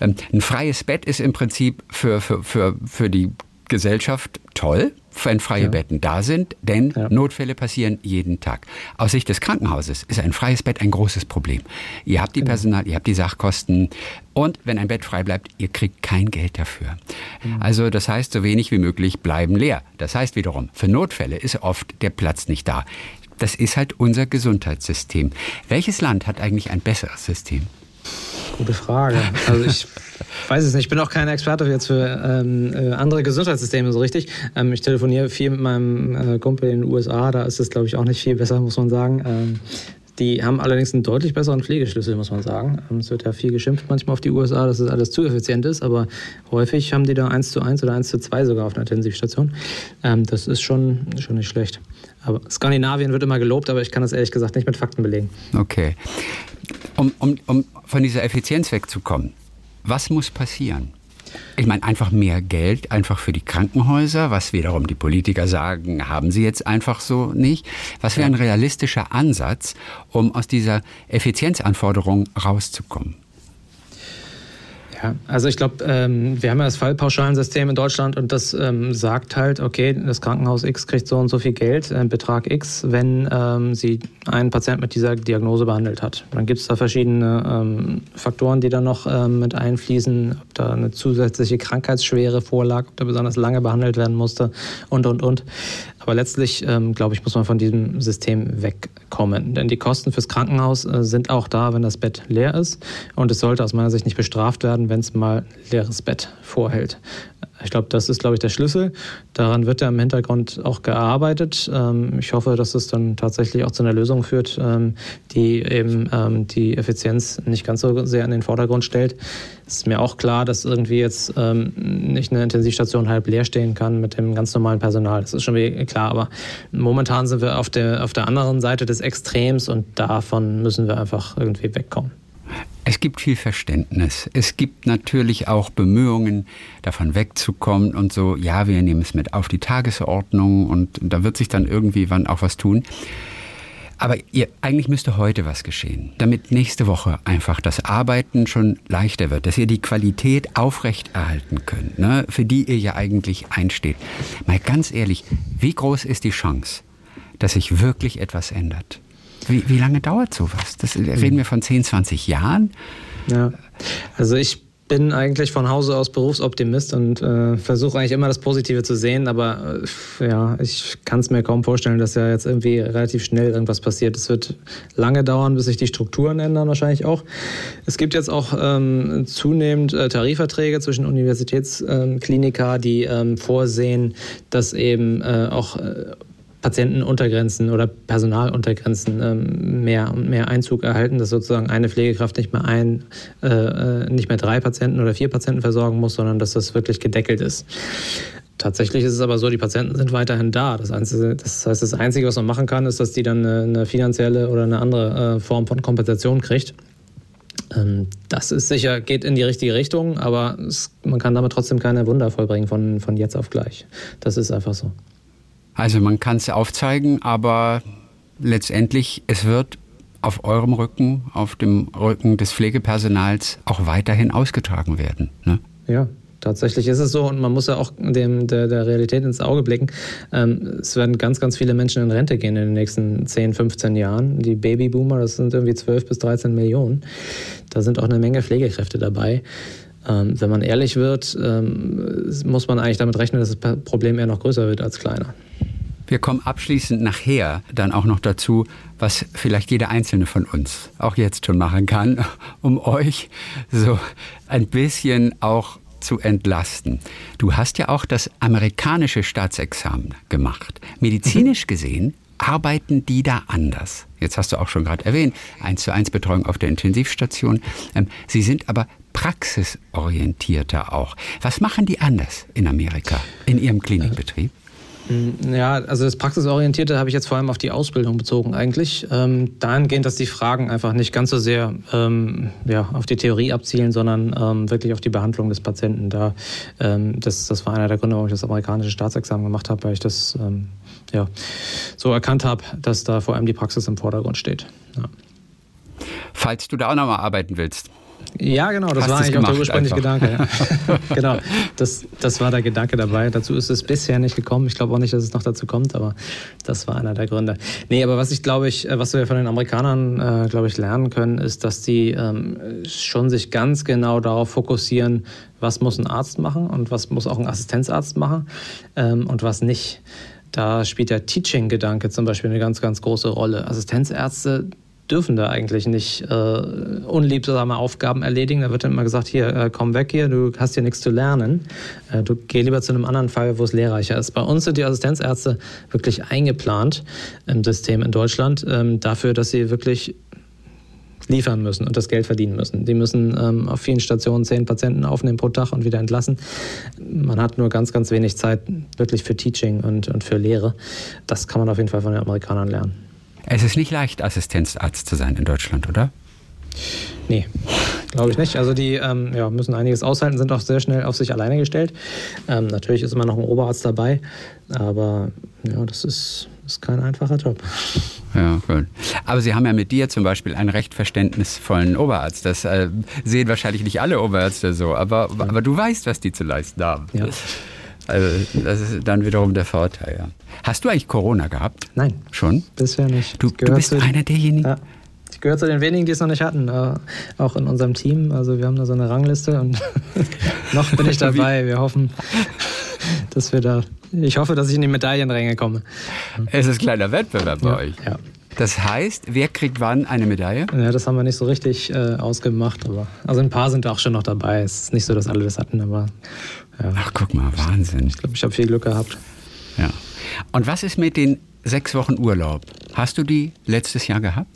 Ähm, ein freies Bett ist im Prinzip für, für, für, für die Gesellschaft toll wenn freie ja. Betten da sind, denn ja. Notfälle passieren jeden Tag. Aus Sicht des Krankenhauses ist ein freies Bett ein großes Problem. Ihr habt die genau. Personal, ihr habt die Sachkosten und wenn ein Bett frei bleibt, ihr kriegt kein Geld dafür. Mhm. Also das heißt, so wenig wie möglich bleiben leer. Das heißt wiederum, für Notfälle ist oft der Platz nicht da. Das ist halt unser Gesundheitssystem. Welches Land hat eigentlich ein besseres System? Gute Frage. Also ich weiß es nicht. Ich bin auch kein Experte jetzt für ähm, äh, andere Gesundheitssysteme so richtig. Ähm, ich telefoniere viel mit meinem äh, Kumpel in den USA. Da ist es, glaube ich, auch nicht viel besser, muss man sagen. Ähm, die haben allerdings einen deutlich besseren Pflegeschlüssel, muss man sagen. Ähm, es wird ja viel geschimpft manchmal auf die USA, dass es alles zu effizient ist, aber häufig haben die da 1 zu 1 oder 1 zu 2 sogar auf einer Intensivstation. Ähm, das ist schon, schon nicht schlecht. Aber Skandinavien wird immer gelobt, aber ich kann das ehrlich gesagt nicht mit Fakten belegen. Okay. Um, um, um von dieser Effizienz wegzukommen, was muss passieren? Ich meine, einfach mehr Geld, einfach für die Krankenhäuser, was wiederum die Politiker sagen, haben sie jetzt einfach so nicht. Was wäre ein realistischer Ansatz, um aus dieser Effizienzanforderung rauszukommen? Ja, also ich glaube, ähm, wir haben ja das Fallpauschalensystem in Deutschland und das ähm, sagt halt, okay, das Krankenhaus X kriegt so und so viel Geld, äh, Betrag X, wenn ähm, sie einen Patient mit dieser Diagnose behandelt hat. Dann gibt es da verschiedene ähm, Faktoren, die da noch ähm, mit einfließen, ob da eine zusätzliche Krankheitsschwere vorlag, ob da besonders lange behandelt werden musste und, und, und. Aber letztlich, ähm, glaube ich, muss man von diesem System wegkommen. Denn die Kosten fürs Krankenhaus äh, sind auch da, wenn das Bett leer ist. Und es sollte aus meiner Sicht nicht bestraft werden, wenn es mal ein leeres Bett vorhält. Ich glaube, das ist, glaube ich, der Schlüssel. Daran wird ja im Hintergrund auch gearbeitet. Ähm, ich hoffe, dass es dann tatsächlich auch zu einer Lösung führt, ähm, die eben ähm, die Effizienz nicht ganz so sehr in den Vordergrund stellt. Es ist mir auch klar, dass irgendwie jetzt nicht eine Intensivstation halb leer stehen kann mit dem ganz normalen Personal. Das ist schon klar. Aber momentan sind wir auf der, auf der anderen Seite des Extrems und davon müssen wir einfach irgendwie wegkommen. Es gibt viel Verständnis. Es gibt natürlich auch Bemühungen, davon wegzukommen und so, ja, wir nehmen es mit auf die Tagesordnung und da wird sich dann irgendwie wann auch was tun. Aber ihr, eigentlich müsste heute was geschehen, damit nächste Woche einfach das Arbeiten schon leichter wird, dass ihr die Qualität aufrechterhalten könnt, ne, für die ihr ja eigentlich einsteht. Mal ganz ehrlich, wie groß ist die Chance, dass sich wirklich etwas ändert? Wie, wie lange dauert sowas? Das, reden wir von 10, 20 Jahren? Ja, also ich bin eigentlich von Hause aus Berufsoptimist und äh, versuche eigentlich immer das Positive zu sehen, aber äh, ja, ich kann es mir kaum vorstellen, dass ja jetzt irgendwie relativ schnell irgendwas passiert. Es wird lange dauern, bis sich die Strukturen ändern, wahrscheinlich auch. Es gibt jetzt auch ähm, zunehmend äh, Tarifverträge zwischen Universitätsklinika, die ähm, vorsehen, dass eben äh, auch äh, Patientenuntergrenzen oder Personaluntergrenzen ähm, mehr und mehr Einzug erhalten, dass sozusagen eine Pflegekraft nicht mehr ein, äh, äh, nicht mehr drei Patienten oder vier Patienten versorgen muss, sondern dass das wirklich gedeckelt ist. Tatsächlich ist es aber so, die Patienten sind weiterhin da. Das, Einzige, das heißt, das Einzige, was man machen kann, ist, dass die dann eine, eine finanzielle oder eine andere äh, Form von Kompensation kriegt. Ähm, das ist sicher, geht in die richtige Richtung, aber es, man kann damit trotzdem keine Wunder vollbringen von, von jetzt auf gleich. Das ist einfach so. Also man kann es aufzeigen, aber letztendlich, es wird auf eurem Rücken, auf dem Rücken des Pflegepersonals auch weiterhin ausgetragen werden. Ne? Ja, Tatsächlich ist es so und man muss ja auch dem, der, der Realität ins Auge blicken. Ähm, es werden ganz, ganz viele Menschen in Rente gehen in den nächsten 10, 15 Jahren. Die Babyboomer, das sind irgendwie 12 bis 13 Millionen. Da sind auch eine Menge Pflegekräfte dabei. Ähm, wenn man ehrlich wird, ähm, muss man eigentlich damit rechnen, dass das Problem eher noch größer wird als kleiner. Wir kommen abschließend nachher dann auch noch dazu, was vielleicht jeder einzelne von uns auch jetzt schon machen kann, um euch so ein bisschen auch zu entlasten. Du hast ja auch das amerikanische Staatsexamen gemacht. Medizinisch mhm. gesehen arbeiten die da anders. Jetzt hast du auch schon gerade erwähnt, eins zu eins Betreuung auf der Intensivstation. Ähm, sie sind aber praxisorientierter auch. Was machen die anders in Amerika, in ihrem Klinikbetrieb? Mm, ja, also das Praxisorientierte habe ich jetzt vor allem auf die Ausbildung bezogen eigentlich. Ähm, dahingehend, dass die Fragen einfach nicht ganz so sehr ähm, ja, auf die Theorie abzielen, sondern ähm, wirklich auf die Behandlung des Patienten. Da, ähm, das, das war einer der Gründe, warum ich das amerikanische Staatsexamen gemacht habe, weil ich das ähm, ja, so erkannt habe, dass da vor allem die Praxis im Vordergrund steht. Ja. Falls du da auch nochmal arbeiten willst, ja, genau, das Hast war eigentlich auch der ursprüngliche Gedanke. Ja. genau, das, das war der Gedanke dabei. Dazu ist es bisher nicht gekommen. Ich glaube auch nicht, dass es noch dazu kommt, aber das war einer der Gründe. Nee, aber was ich glaube ich, was wir von den Amerikanern, äh, glaube ich, lernen können, ist, dass die ähm, schon sich ganz genau darauf fokussieren, was muss ein Arzt machen und was muss auch ein Assistenzarzt machen ähm, und was nicht. Da spielt der Teaching-Gedanke zum Beispiel eine ganz, ganz große Rolle. Assistenzärzte dürfen da eigentlich nicht äh, unliebsame Aufgaben erledigen. Da wird dann immer gesagt, hier, äh, komm weg hier, du hast hier nichts zu lernen. Äh, du geh lieber zu einem anderen Fall, wo es lehrreicher ist. Bei uns sind die Assistenzärzte wirklich eingeplant im System in Deutschland ähm, dafür, dass sie wirklich liefern müssen und das Geld verdienen müssen. Die müssen ähm, auf vielen Stationen zehn Patienten aufnehmen pro Tag und wieder entlassen. Man hat nur ganz, ganz wenig Zeit wirklich für Teaching und, und für Lehre. Das kann man auf jeden Fall von den Amerikanern lernen. Es ist nicht leicht, Assistenzarzt zu sein in Deutschland, oder? Nee, glaube ich nicht. Also die ähm, ja, müssen einiges aushalten, sind auch sehr schnell auf sich alleine gestellt. Ähm, natürlich ist immer noch ein Oberarzt dabei, aber ja, das ist, ist kein einfacher Job. Ja, cool. Aber Sie haben ja mit dir zum Beispiel einen recht verständnisvollen Oberarzt. Das äh, sehen wahrscheinlich nicht alle Oberärzte so, aber, aber du weißt, was die zu leisten haben. Ja. Also das ist dann wiederum der Vorteil. Ja. Hast du eigentlich Corona gehabt? Nein. Schon? Bisher nicht. Du, du bist einer derjenigen? Ja. Ich gehöre zu den wenigen, die es noch nicht hatten, äh, auch in unserem Team. Also wir haben da so eine Rangliste und noch bin ich dabei. Wir hoffen, dass wir da. Ich hoffe, dass ich in die Medaillenränge komme. Es ist ein kleiner Wettbewerb bei ja, euch. Ja. Das heißt, wer kriegt wann eine Medaille? Ja, das haben wir nicht so richtig äh, ausgemacht, aber also ein paar sind auch schon noch dabei. Es ist nicht so, dass alle das hatten, aber ja. Ach, guck mal, Wahnsinn. Ich glaube, ich habe viel Glück gehabt. Ja. Und was ist mit den sechs Wochen Urlaub? Hast du die letztes Jahr gehabt?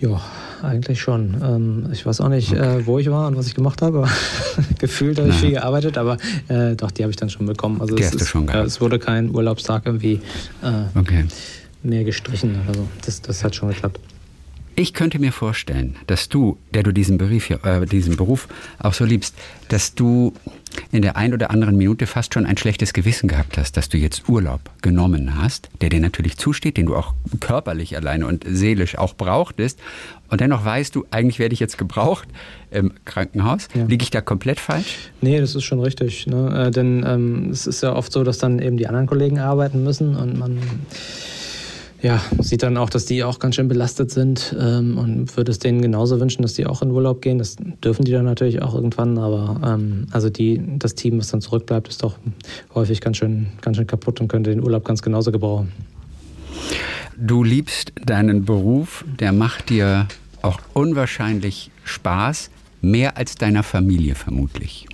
Ja, eigentlich schon. Ähm, ich weiß auch nicht, okay. äh, wo ich war und was ich gemacht habe. Gefühlt habe ich viel gearbeitet, aber äh, doch, die habe ich dann schon bekommen. Also die hast ist, du schon gehabt. Äh, es wurde kein Urlaubstag irgendwie äh, okay. mehr gestrichen oder so. Das, das hat schon geklappt. Ich könnte mir vorstellen, dass du, der du diesen Beruf, äh, diesen Beruf auch so liebst, dass du in der ein oder anderen Minute fast schon ein schlechtes Gewissen gehabt hast, dass du jetzt Urlaub genommen hast, der dir natürlich zusteht, den du auch körperlich alleine und seelisch auch brauchtest. Und dennoch weißt du, eigentlich werde ich jetzt gebraucht im Krankenhaus. Ja. Liege ich da komplett falsch? Nee, das ist schon richtig. Ne? Äh, denn ähm, es ist ja oft so, dass dann eben die anderen Kollegen arbeiten müssen und man ja, sieht dann auch, dass die auch ganz schön belastet sind ähm, und würde es denen genauso wünschen, dass die auch in Urlaub gehen. Das dürfen die dann natürlich auch irgendwann, aber ähm, also die, das Team, was dann zurückbleibt, ist doch häufig ganz schön, ganz schön kaputt und könnte den Urlaub ganz genauso gebrauchen. Du liebst deinen Beruf, der macht dir auch unwahrscheinlich Spaß, mehr als deiner Familie vermutlich.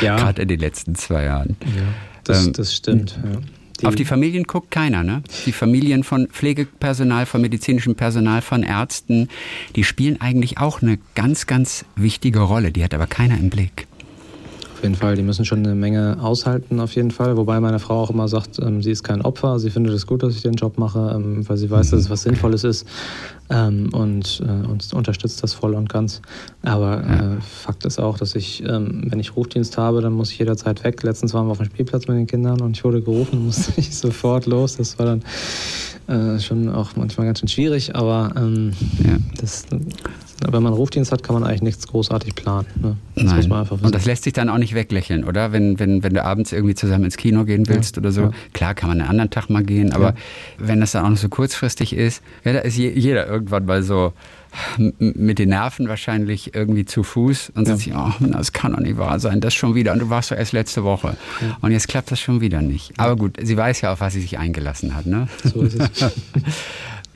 Ja. Gerade in den letzten zwei Jahren. Ja, das, ähm, das stimmt. Ja. Die Auf die Familien guckt keiner, ne? Die Familien von Pflegepersonal, von medizinischem Personal, von Ärzten, die spielen eigentlich auch eine ganz, ganz wichtige Rolle. Die hat aber keiner im Blick. Auf jeden Fall, die müssen schon eine Menge aushalten, auf jeden Fall. Wobei meine Frau auch immer sagt, ähm, sie ist kein Opfer, sie findet es gut, dass ich den Job mache, ähm, weil sie weiß, dass es was Sinnvolles ist ähm, und, äh, und unterstützt das voll und ganz. Aber ja. äh, Fakt ist auch, dass ich, ähm, wenn ich Rufdienst habe, dann muss ich jederzeit weg. Letztens waren wir auf dem Spielplatz mit den Kindern und ich wurde gerufen, musste ich sofort los. Das war dann äh, schon auch manchmal ganz schön schwierig, aber ähm, ja. das, wenn man Rufdienst hat, kann man eigentlich nichts großartig planen. Ne? Das Nein. muss man einfach wissen. Und das lässt sich dann auch nicht weglächeln, oder? Wenn, wenn, wenn du abends irgendwie zusammen ins Kino gehen willst ja. oder so. Klar kann man einen anderen Tag mal gehen, aber wenn das dann auch noch so kurzfristig ist, ja, da ist jeder irgendwann mal so mit den Nerven wahrscheinlich irgendwie zu Fuß und ja. sagt oh, das kann doch nicht wahr sein, das schon wieder. Und du warst doch erst letzte Woche. Ja. Und jetzt klappt das schon wieder nicht. Aber gut, sie weiß ja, auf was sie sich eingelassen hat. Ne? So ist es.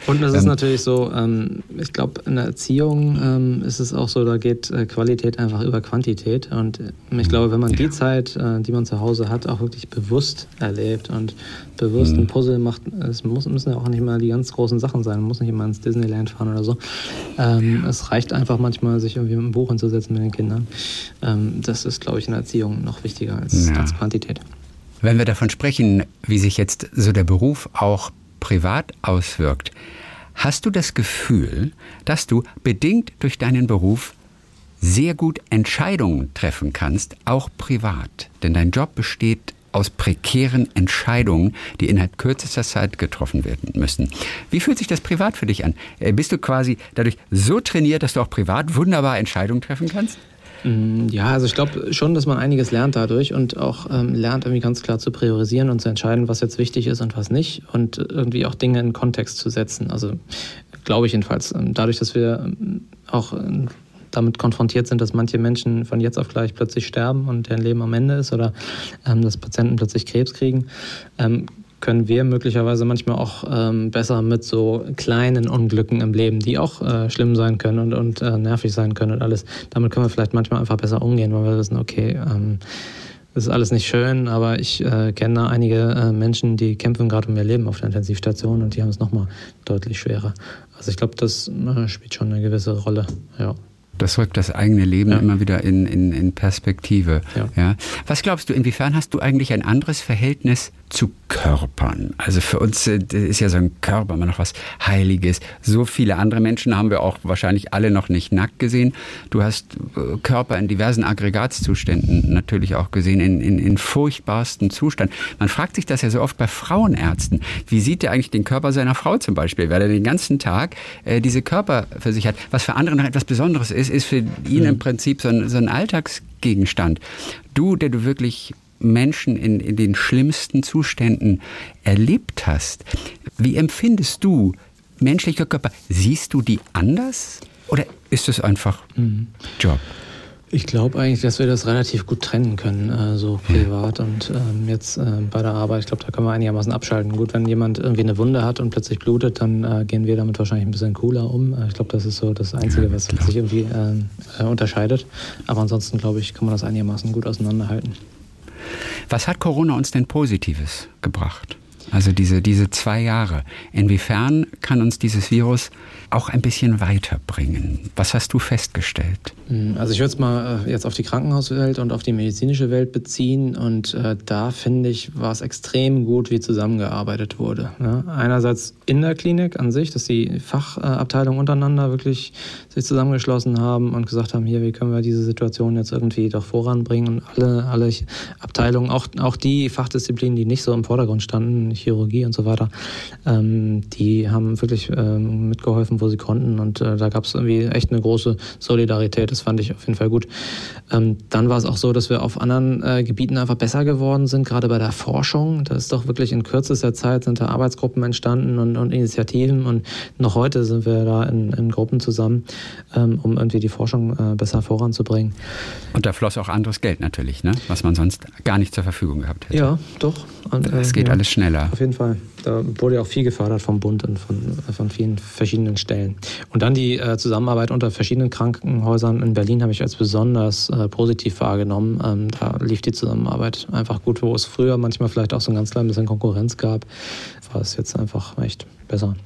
Und es ist ähm, natürlich so, ähm, ich glaube, in der Erziehung ähm, ist es auch so, da geht äh, Qualität einfach über Quantität. Und äh, ich glaube, wenn man die Zeit, äh, die man zu Hause hat, auch wirklich bewusst erlebt und bewusst ein mhm. Puzzle macht, es muss, müssen ja auch nicht mal die ganz großen Sachen sein, man muss nicht immer ins Disneyland fahren oder so. Ähm, es reicht einfach manchmal, sich irgendwie mit einem Buch hinzusetzen mit den Kindern. Ähm, das ist, glaube ich, in der Erziehung noch wichtiger als, ja. als Quantität. Wenn wir davon sprechen, wie sich jetzt so der Beruf auch privat auswirkt, hast du das Gefühl, dass du bedingt durch deinen Beruf sehr gut Entscheidungen treffen kannst, auch privat. Denn dein Job besteht aus prekären Entscheidungen, die innerhalb kürzester Zeit getroffen werden müssen. Wie fühlt sich das privat für dich an? Äh, bist du quasi dadurch so trainiert, dass du auch privat wunderbar Entscheidungen treffen kannst? Mm, ja, also ich glaube schon, dass man einiges lernt dadurch und auch ähm, lernt, irgendwie ganz klar zu priorisieren und zu entscheiden, was jetzt wichtig ist und was nicht und irgendwie auch Dinge in Kontext zu setzen. Also glaube ich jedenfalls. Ähm, dadurch, dass wir ähm, auch ähm, damit konfrontiert sind, dass manche Menschen von jetzt auf gleich plötzlich sterben und deren Leben am Ende ist oder ähm, dass Patienten plötzlich Krebs kriegen, ähm, können wir möglicherweise manchmal auch ähm, besser mit so kleinen Unglücken im Leben, die auch äh, schlimm sein können und, und äh, nervig sein können und alles. Damit können wir vielleicht manchmal einfach besser umgehen, weil wir wissen, okay, ähm, das ist alles nicht schön, aber ich äh, kenne einige äh, Menschen, die kämpfen gerade um ihr Leben auf der Intensivstation und die haben es nochmal deutlich schwerer. Also ich glaube, das äh, spielt schon eine gewisse Rolle. Ja. Das rückt das eigene Leben ja. immer wieder in, in, in Perspektive. Ja. ja. Was glaubst du, inwiefern hast du eigentlich ein anderes Verhältnis zu Körpern. Also für uns äh, ist ja so ein Körper immer noch was Heiliges. So viele andere Menschen haben wir auch wahrscheinlich alle noch nicht nackt gesehen. Du hast äh, Körper in diversen Aggregatzuständen natürlich auch gesehen, in, in, in furchtbarsten Zustand. Man fragt sich das ja so oft bei Frauenärzten. Wie sieht der eigentlich den Körper seiner Frau zum Beispiel? Weil er den ganzen Tag äh, diese Körper für sich hat. Was für andere noch etwas Besonderes ist, ist für ihn im Prinzip so ein, so ein Alltagsgegenstand. Du, der du wirklich Menschen in, in den schlimmsten Zuständen erlebt hast. Wie empfindest du menschliche Körper? Siehst du die anders oder ist es einfach mhm. Job? Ich glaube eigentlich, dass wir das relativ gut trennen können, äh, so privat und ähm, jetzt äh, bei der Arbeit. Ich glaube, da können wir einigermaßen abschalten. Gut, wenn jemand irgendwie eine Wunde hat und plötzlich blutet, dann äh, gehen wir damit wahrscheinlich ein bisschen cooler um. Äh, ich glaube, das ist so das Einzige, was sich irgendwie ähm, äh, unterscheidet. Aber ansonsten, glaube ich, kann man das einigermaßen gut auseinanderhalten. Was hat Corona uns denn Positives gebracht? Also diese, diese zwei Jahre. Inwiefern kann uns dieses Virus auch ein bisschen weiterbringen? Was hast du festgestellt? Hm, also ich würde es mal äh, jetzt auf die Krankenhauswelt und auf die medizinische Welt beziehen. Und äh, da finde ich, war es extrem gut, wie zusammengearbeitet wurde. Ja, einerseits in der Klinik an sich, dass die Fachabteilungen untereinander wirklich sich zusammengeschlossen haben und gesagt haben, hier, wie können wir diese Situation jetzt irgendwie doch voranbringen. Und alle, alle Abteilungen, auch, auch die Fachdisziplinen, die nicht so im Vordergrund standen, Chirurgie und so weiter, ähm, die haben wirklich ähm, mitgeholfen, wo sie konnten. Und äh, da gab es irgendwie echt eine große Solidarität. Das fand ich auf jeden Fall gut. Ähm, dann war es auch so, dass wir auf anderen äh, Gebieten einfach besser geworden sind, gerade bei der Forschung. Da ist doch wirklich in kürzester Zeit sind da Arbeitsgruppen entstanden und, und Initiativen. Und noch heute sind wir da in, in Gruppen zusammen, ähm, um irgendwie die Forschung äh, besser voranzubringen. Und da floss auch anderes Geld natürlich, ne? was man sonst gar nicht zur Verfügung gehabt hätte. Ja, doch. Und, es geht ja, alles schneller. Auf jeden Fall. Da wurde auch viel gefördert vom Bund und von, von vielen verschiedenen Stellen. Und dann die äh, Zusammenarbeit unter verschiedenen Krankenhäusern in Berlin habe ich als besonders äh, positiv wahrgenommen. Ähm, da lief die Zusammenarbeit einfach gut, wo es früher manchmal vielleicht auch so ein ganz klein bisschen Konkurrenz gab, war es jetzt einfach echt besser.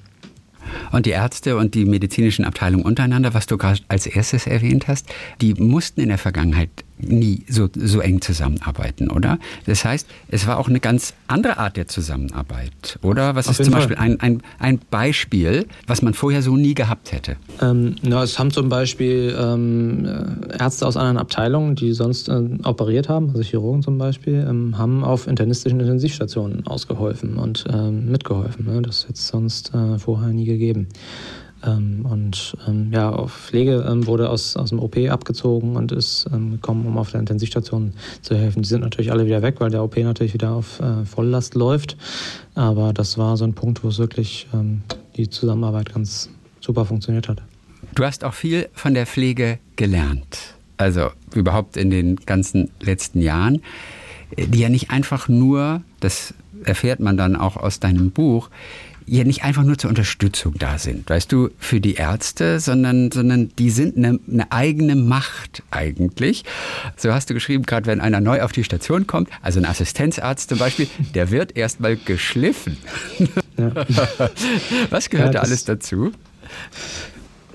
Und die Ärzte und die medizinischen Abteilungen untereinander, was du gerade als erstes erwähnt hast, die mussten in der Vergangenheit nie so, so eng zusammenarbeiten, oder? Das heißt, es war auch eine ganz andere Art der Zusammenarbeit, oder? Was Auf ist zum Beispiel ein, ein, ein Beispiel, was man vorher so nie gehabt hätte? Ähm, na, es haben zum Beispiel ähm, Ärzte aus anderen Abteilungen, die sonst äh, operiert haben, also Chirurgen zum Beispiel, ähm, haben auf internistischen Intensivstationen ausgeholfen und ähm, mitgeholfen. Ne? Das hätte es sonst äh, vorher nie gegeben. Ähm, und ähm, ja, auf Pflege ähm, wurde aus, aus dem OP abgezogen und ist gekommen, um auf der Intensivstation zu helfen. Die sind natürlich alle wieder weg, weil der OP natürlich wieder auf äh, Volllast läuft. Aber das war so ein Punkt, wo es wirklich die Zusammenarbeit ganz super funktioniert hat. Du hast auch viel von der Pflege gelernt. Also überhaupt in den ganzen letzten Jahren, die ja nicht einfach nur, das erfährt man dann auch aus deinem Buch, ja nicht einfach nur zur Unterstützung da sind, weißt du, für die Ärzte, sondern, sondern die sind eine, eine eigene Macht eigentlich. So hast du geschrieben, gerade wenn einer neu auf die Station kommt, also ein Assistenzarzt zum Beispiel, der wird erstmal geschliffen. Ja. Was gehört ja, da alles dazu?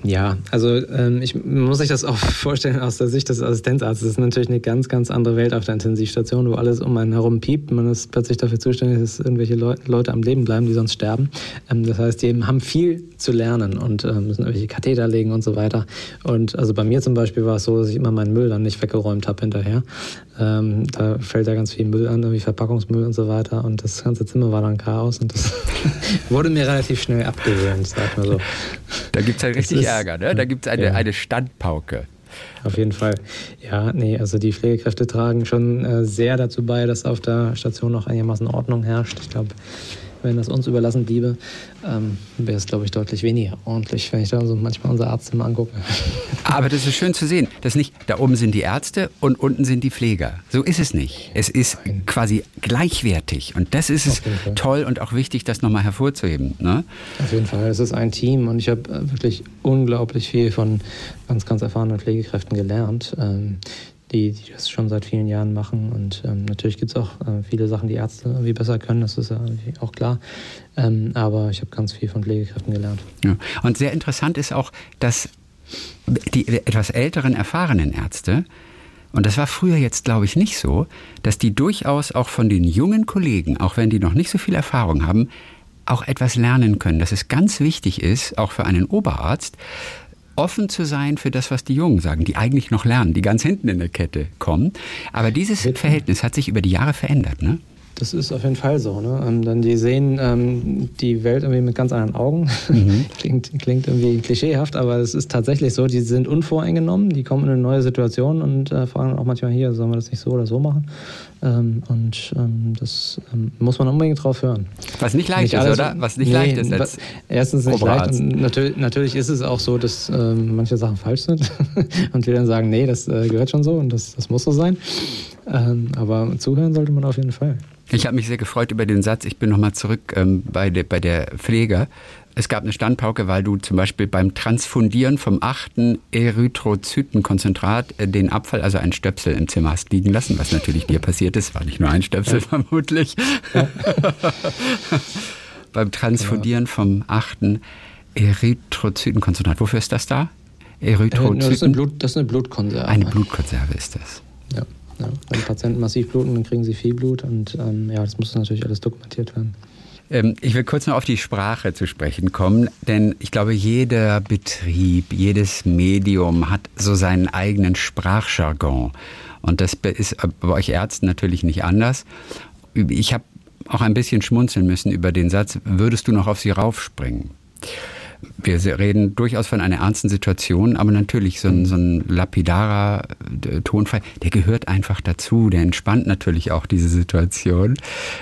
Ja, also ähm, ich muss sich das auch vorstellen aus der Sicht des Assistenzarztes. Das ist natürlich eine ganz, ganz andere Welt auf der Intensivstation, wo alles um einen herum piept. Man ist plötzlich dafür zuständig, dass irgendwelche Leu Leute am Leben bleiben, die sonst sterben. Ähm, das heißt, die haben viel zu lernen und ähm, müssen irgendwelche Katheter legen und so weiter. Und also bei mir zum Beispiel war es so, dass ich immer meinen Müll dann nicht weggeräumt habe hinterher. Ähm, da fällt ja ganz viel Müll an, wie Verpackungsmüll und so weiter. Und das ganze Zimmer war dann Chaos und das wurde mir relativ schnell abgewöhnt, sag mal so. Da gibt es halt richtig Ärger, ne? Da gibt es eine, ja. eine Standpauke. Auf jeden Fall. Ja, nee, also die Pflegekräfte tragen schon äh, sehr dazu bei, dass auf der Station noch einigermaßen Ordnung herrscht. Ich glaube, wenn das uns überlassen bliebe, ähm, wäre es, glaube ich, deutlich weniger ordentlich, wenn ich da so manchmal unser Arztzimmer angucke. Aber das ist schön zu sehen, dass nicht da oben sind die Ärzte und unten sind die Pfleger. So ist es nicht. Es ist Nein. quasi gleichwertig und das ist es toll und auch wichtig, das nochmal hervorzuheben. Ne? Auf jeden Fall. Es ist ein Team und ich habe äh, wirklich unglaublich viel von ganz, ganz erfahrenen Pflegekräften gelernt. Ähm, die, die das schon seit vielen Jahren machen. Und ähm, natürlich gibt es auch äh, viele Sachen, die Ärzte irgendwie besser können, das ist ja auch klar. Ähm, aber ich habe ganz viel von Pflegekräften gelernt. Ja. Und sehr interessant ist auch, dass die etwas älteren, erfahrenen Ärzte, und das war früher jetzt, glaube ich, nicht so, dass die durchaus auch von den jungen Kollegen, auch wenn die noch nicht so viel Erfahrung haben, auch etwas lernen können. Dass es ganz wichtig ist, auch für einen Oberarzt, offen zu sein für das, was die Jungen sagen, die eigentlich noch lernen, die ganz hinten in der Kette kommen. Aber dieses Verhältnis hat sich über die Jahre verändert, ne? Das ist auf jeden Fall so. Ne? Ähm, dann die sehen ähm, die Welt irgendwie mit ganz anderen Augen. Mhm. klingt, klingt irgendwie klischeehaft, aber es ist tatsächlich so. Die sind unvoreingenommen, die kommen in eine neue Situation und äh, fragen auch manchmal hier, sollen wir das nicht so oder so machen? Ähm, und ähm, das ähm, muss man unbedingt drauf hören. Was nicht leicht nicht ist, oder? Was nicht nee, leicht ist als Erstens nicht Oberarzt. leicht. Und natürlich, natürlich ist es auch so, dass ähm, manche Sachen falsch sind und wir dann sagen, nee, das äh, gehört schon so und das, das muss so sein. aber zuhören sollte man auf jeden Fall. Ich habe mich sehr gefreut über den Satz, ich bin nochmal zurück ähm, bei, de, bei der Pflege, es gab eine Standpauke, weil du zum Beispiel beim Transfundieren vom achten Erythrozytenkonzentrat äh, den Abfall, also ein Stöpsel im Zimmer hast liegen lassen, was natürlich dir passiert ist. War nicht nur ein Stöpsel ja. vermutlich. Ja. beim Transfundieren vom achten Erythrozytenkonzentrat. Wofür ist das da? Erythrozyten? Das ist, eine Blut, das ist eine Blutkonserve. Eine Blutkonserve ist das. Ja. ja. Wenn Patienten massiv bluten, dann kriegen sie viel Blut und ähm, ja, das muss natürlich alles dokumentiert werden. Ähm, ich will kurz noch auf die Sprache zu sprechen kommen, denn ich glaube, jeder Betrieb, jedes Medium hat so seinen eigenen Sprachjargon. Und das ist bei euch Ärzten natürlich nicht anders. Ich habe auch ein bisschen schmunzeln müssen über den Satz, würdest du noch auf sie raufspringen? Wir reden durchaus von einer ernsten Situation, aber natürlich so ein, so ein lapidarer äh, Tonfall, der gehört einfach dazu, der entspannt natürlich auch diese Situation.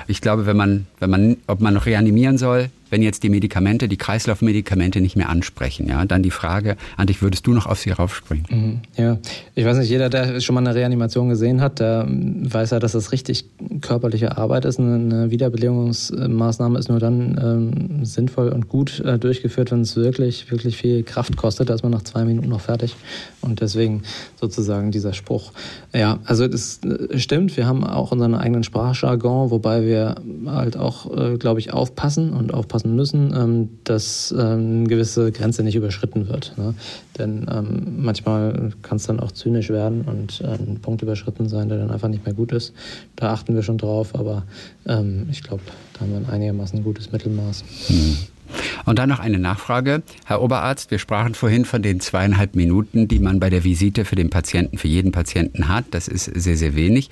Ich glaube, wenn man, wenn man, ob man noch reanimieren soll, wenn jetzt die Medikamente, die Kreislaufmedikamente nicht mehr ansprechen, ja, dann die Frage an dich, würdest du noch auf sie raufspringen? Mhm, ja, ich weiß nicht, jeder, der schon mal eine Reanimation gesehen hat, der weiß ja, dass das richtig körperliche Arbeit ist. Eine Wiederbelebungsmaßnahme ist nur dann ähm, sinnvoll und gut äh, durchgeführt, wenn es wirklich, wirklich viel Kraft kostet. Da ist man nach zwei Minuten noch fertig. Und deswegen sozusagen dieser Spruch. Ja, also das äh, stimmt, wir haben auch unseren eigenen Sprachjargon, wobei wir halt auch, äh, glaube ich, aufpassen und aufpassen aufpassen müssen, ähm, dass ähm, eine gewisse Grenze nicht überschritten wird. Ne? Denn ähm, manchmal kann es dann auch zynisch werden und ein Punkt überschritten sein, der dann einfach nicht mehr gut ist. Da achten wir schon drauf, aber ich glaube, da haben wir ein einigermaßen gutes Mittelmaß. Hm. Und dann noch eine Nachfrage. Herr Oberarzt, wir sprachen vorhin von den zweieinhalb Minuten, die man bei der Visite für den Patienten, für jeden Patienten hat. Das ist sehr, sehr wenig.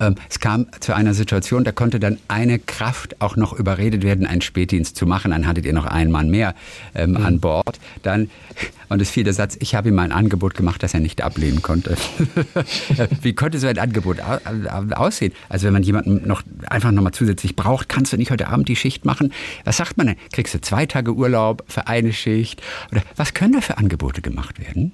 Ähm, es kam zu einer Situation, da konnte dann eine Kraft auch noch überredet werden, einen Spätdienst zu machen. Dann hattet ihr noch einen Mann mehr ähm, mhm. an Bord. Dann, und es fiel der Satz, ich habe ihm ein Angebot gemacht, das er nicht ablehnen konnte. Wie konnte so ein Angebot aussehen? Also wenn man jemanden noch einfach nochmal zusätzlich braucht, kannst du nicht heute Abend die Schicht machen? Was sagt man denn? Kriegst du zwei Tage Urlaub für eine Schicht? Oder was können da für Angebote gemacht werden?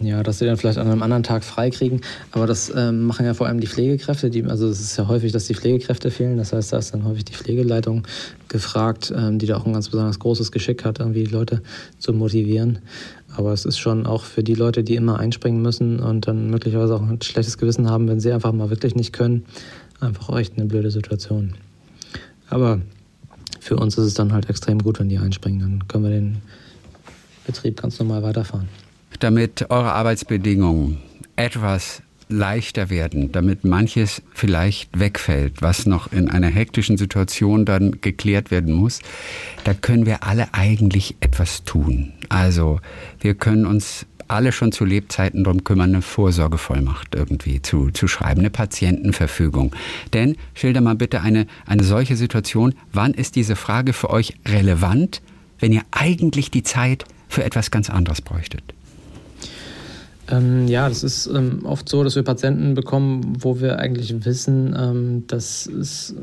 Ja, dass sie dann vielleicht an einem anderen Tag freikriegen. Aber das ähm, machen ja vor allem die Pflegekräfte. Die, also es ist ja häufig, dass die Pflegekräfte fehlen. Das heißt, da ist dann häufig die Pflegeleitung gefragt, ähm, die da auch ein ganz besonders großes Geschick hat, irgendwie die Leute zu motivieren. Aber es ist schon auch für die Leute, die immer einspringen müssen und dann möglicherweise auch ein schlechtes Gewissen haben, wenn sie einfach mal wirklich nicht können, einfach echt eine blöde Situation. Aber für uns ist es dann halt extrem gut, wenn die einspringen. Dann können wir den Betrieb ganz normal weiterfahren. Damit eure Arbeitsbedingungen etwas leichter werden, damit manches vielleicht wegfällt, was noch in einer hektischen Situation dann geklärt werden muss, da können wir alle eigentlich etwas tun. Also wir können uns alle schon zu Lebzeiten darum kümmern, eine Vorsorgevollmacht irgendwie zu, zu schreiben, eine Patientenverfügung. Denn schilder mal bitte eine, eine solche Situation, wann ist diese Frage für euch relevant, wenn ihr eigentlich die Zeit für etwas ganz anderes bräuchtet? Ähm, ja, das ist ähm, oft so, dass wir Patienten bekommen, wo wir eigentlich wissen, ähm, dass es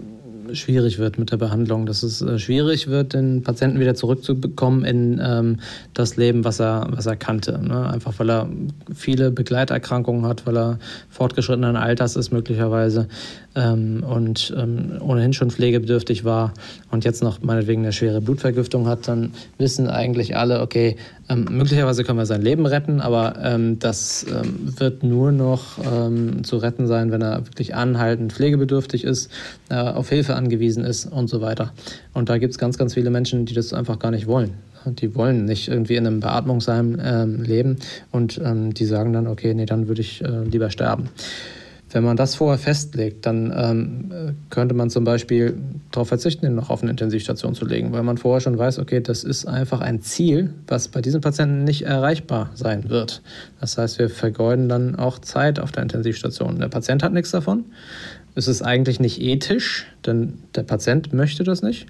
schwierig wird mit der Behandlung, dass es äh, schwierig wird, den Patienten wieder zurückzubekommen in ähm, das Leben, was er, was er kannte. Ne? Einfach weil er viele Begleiterkrankungen hat, weil er fortgeschrittenen Alters ist möglicherweise ähm, und ähm, ohnehin schon pflegebedürftig war und jetzt noch meinetwegen eine schwere Blutvergiftung hat, dann wissen eigentlich alle, okay, ähm, möglicherweise können wir sein Leben retten, aber ähm, das ähm, wird nur noch ähm, zu retten sein, wenn er wirklich anhaltend pflegebedürftig ist, äh, auf Hilfe angewiesen ist und so weiter. Und da gibt es ganz, ganz viele Menschen, die das einfach gar nicht wollen. Die wollen nicht irgendwie in einem Beatmungsheim ähm, leben und ähm, die sagen dann, okay, nee, dann würde ich äh, lieber sterben. Wenn man das vorher festlegt, dann ähm, könnte man zum Beispiel darauf verzichten, ihn noch auf eine Intensivstation zu legen, weil man vorher schon weiß, okay, das ist einfach ein Ziel, was bei diesen Patienten nicht erreichbar sein wird. Das heißt, wir vergeuden dann auch Zeit auf der Intensivstation. Der Patient hat nichts davon. Es ist eigentlich nicht ethisch, denn der Patient möchte das nicht.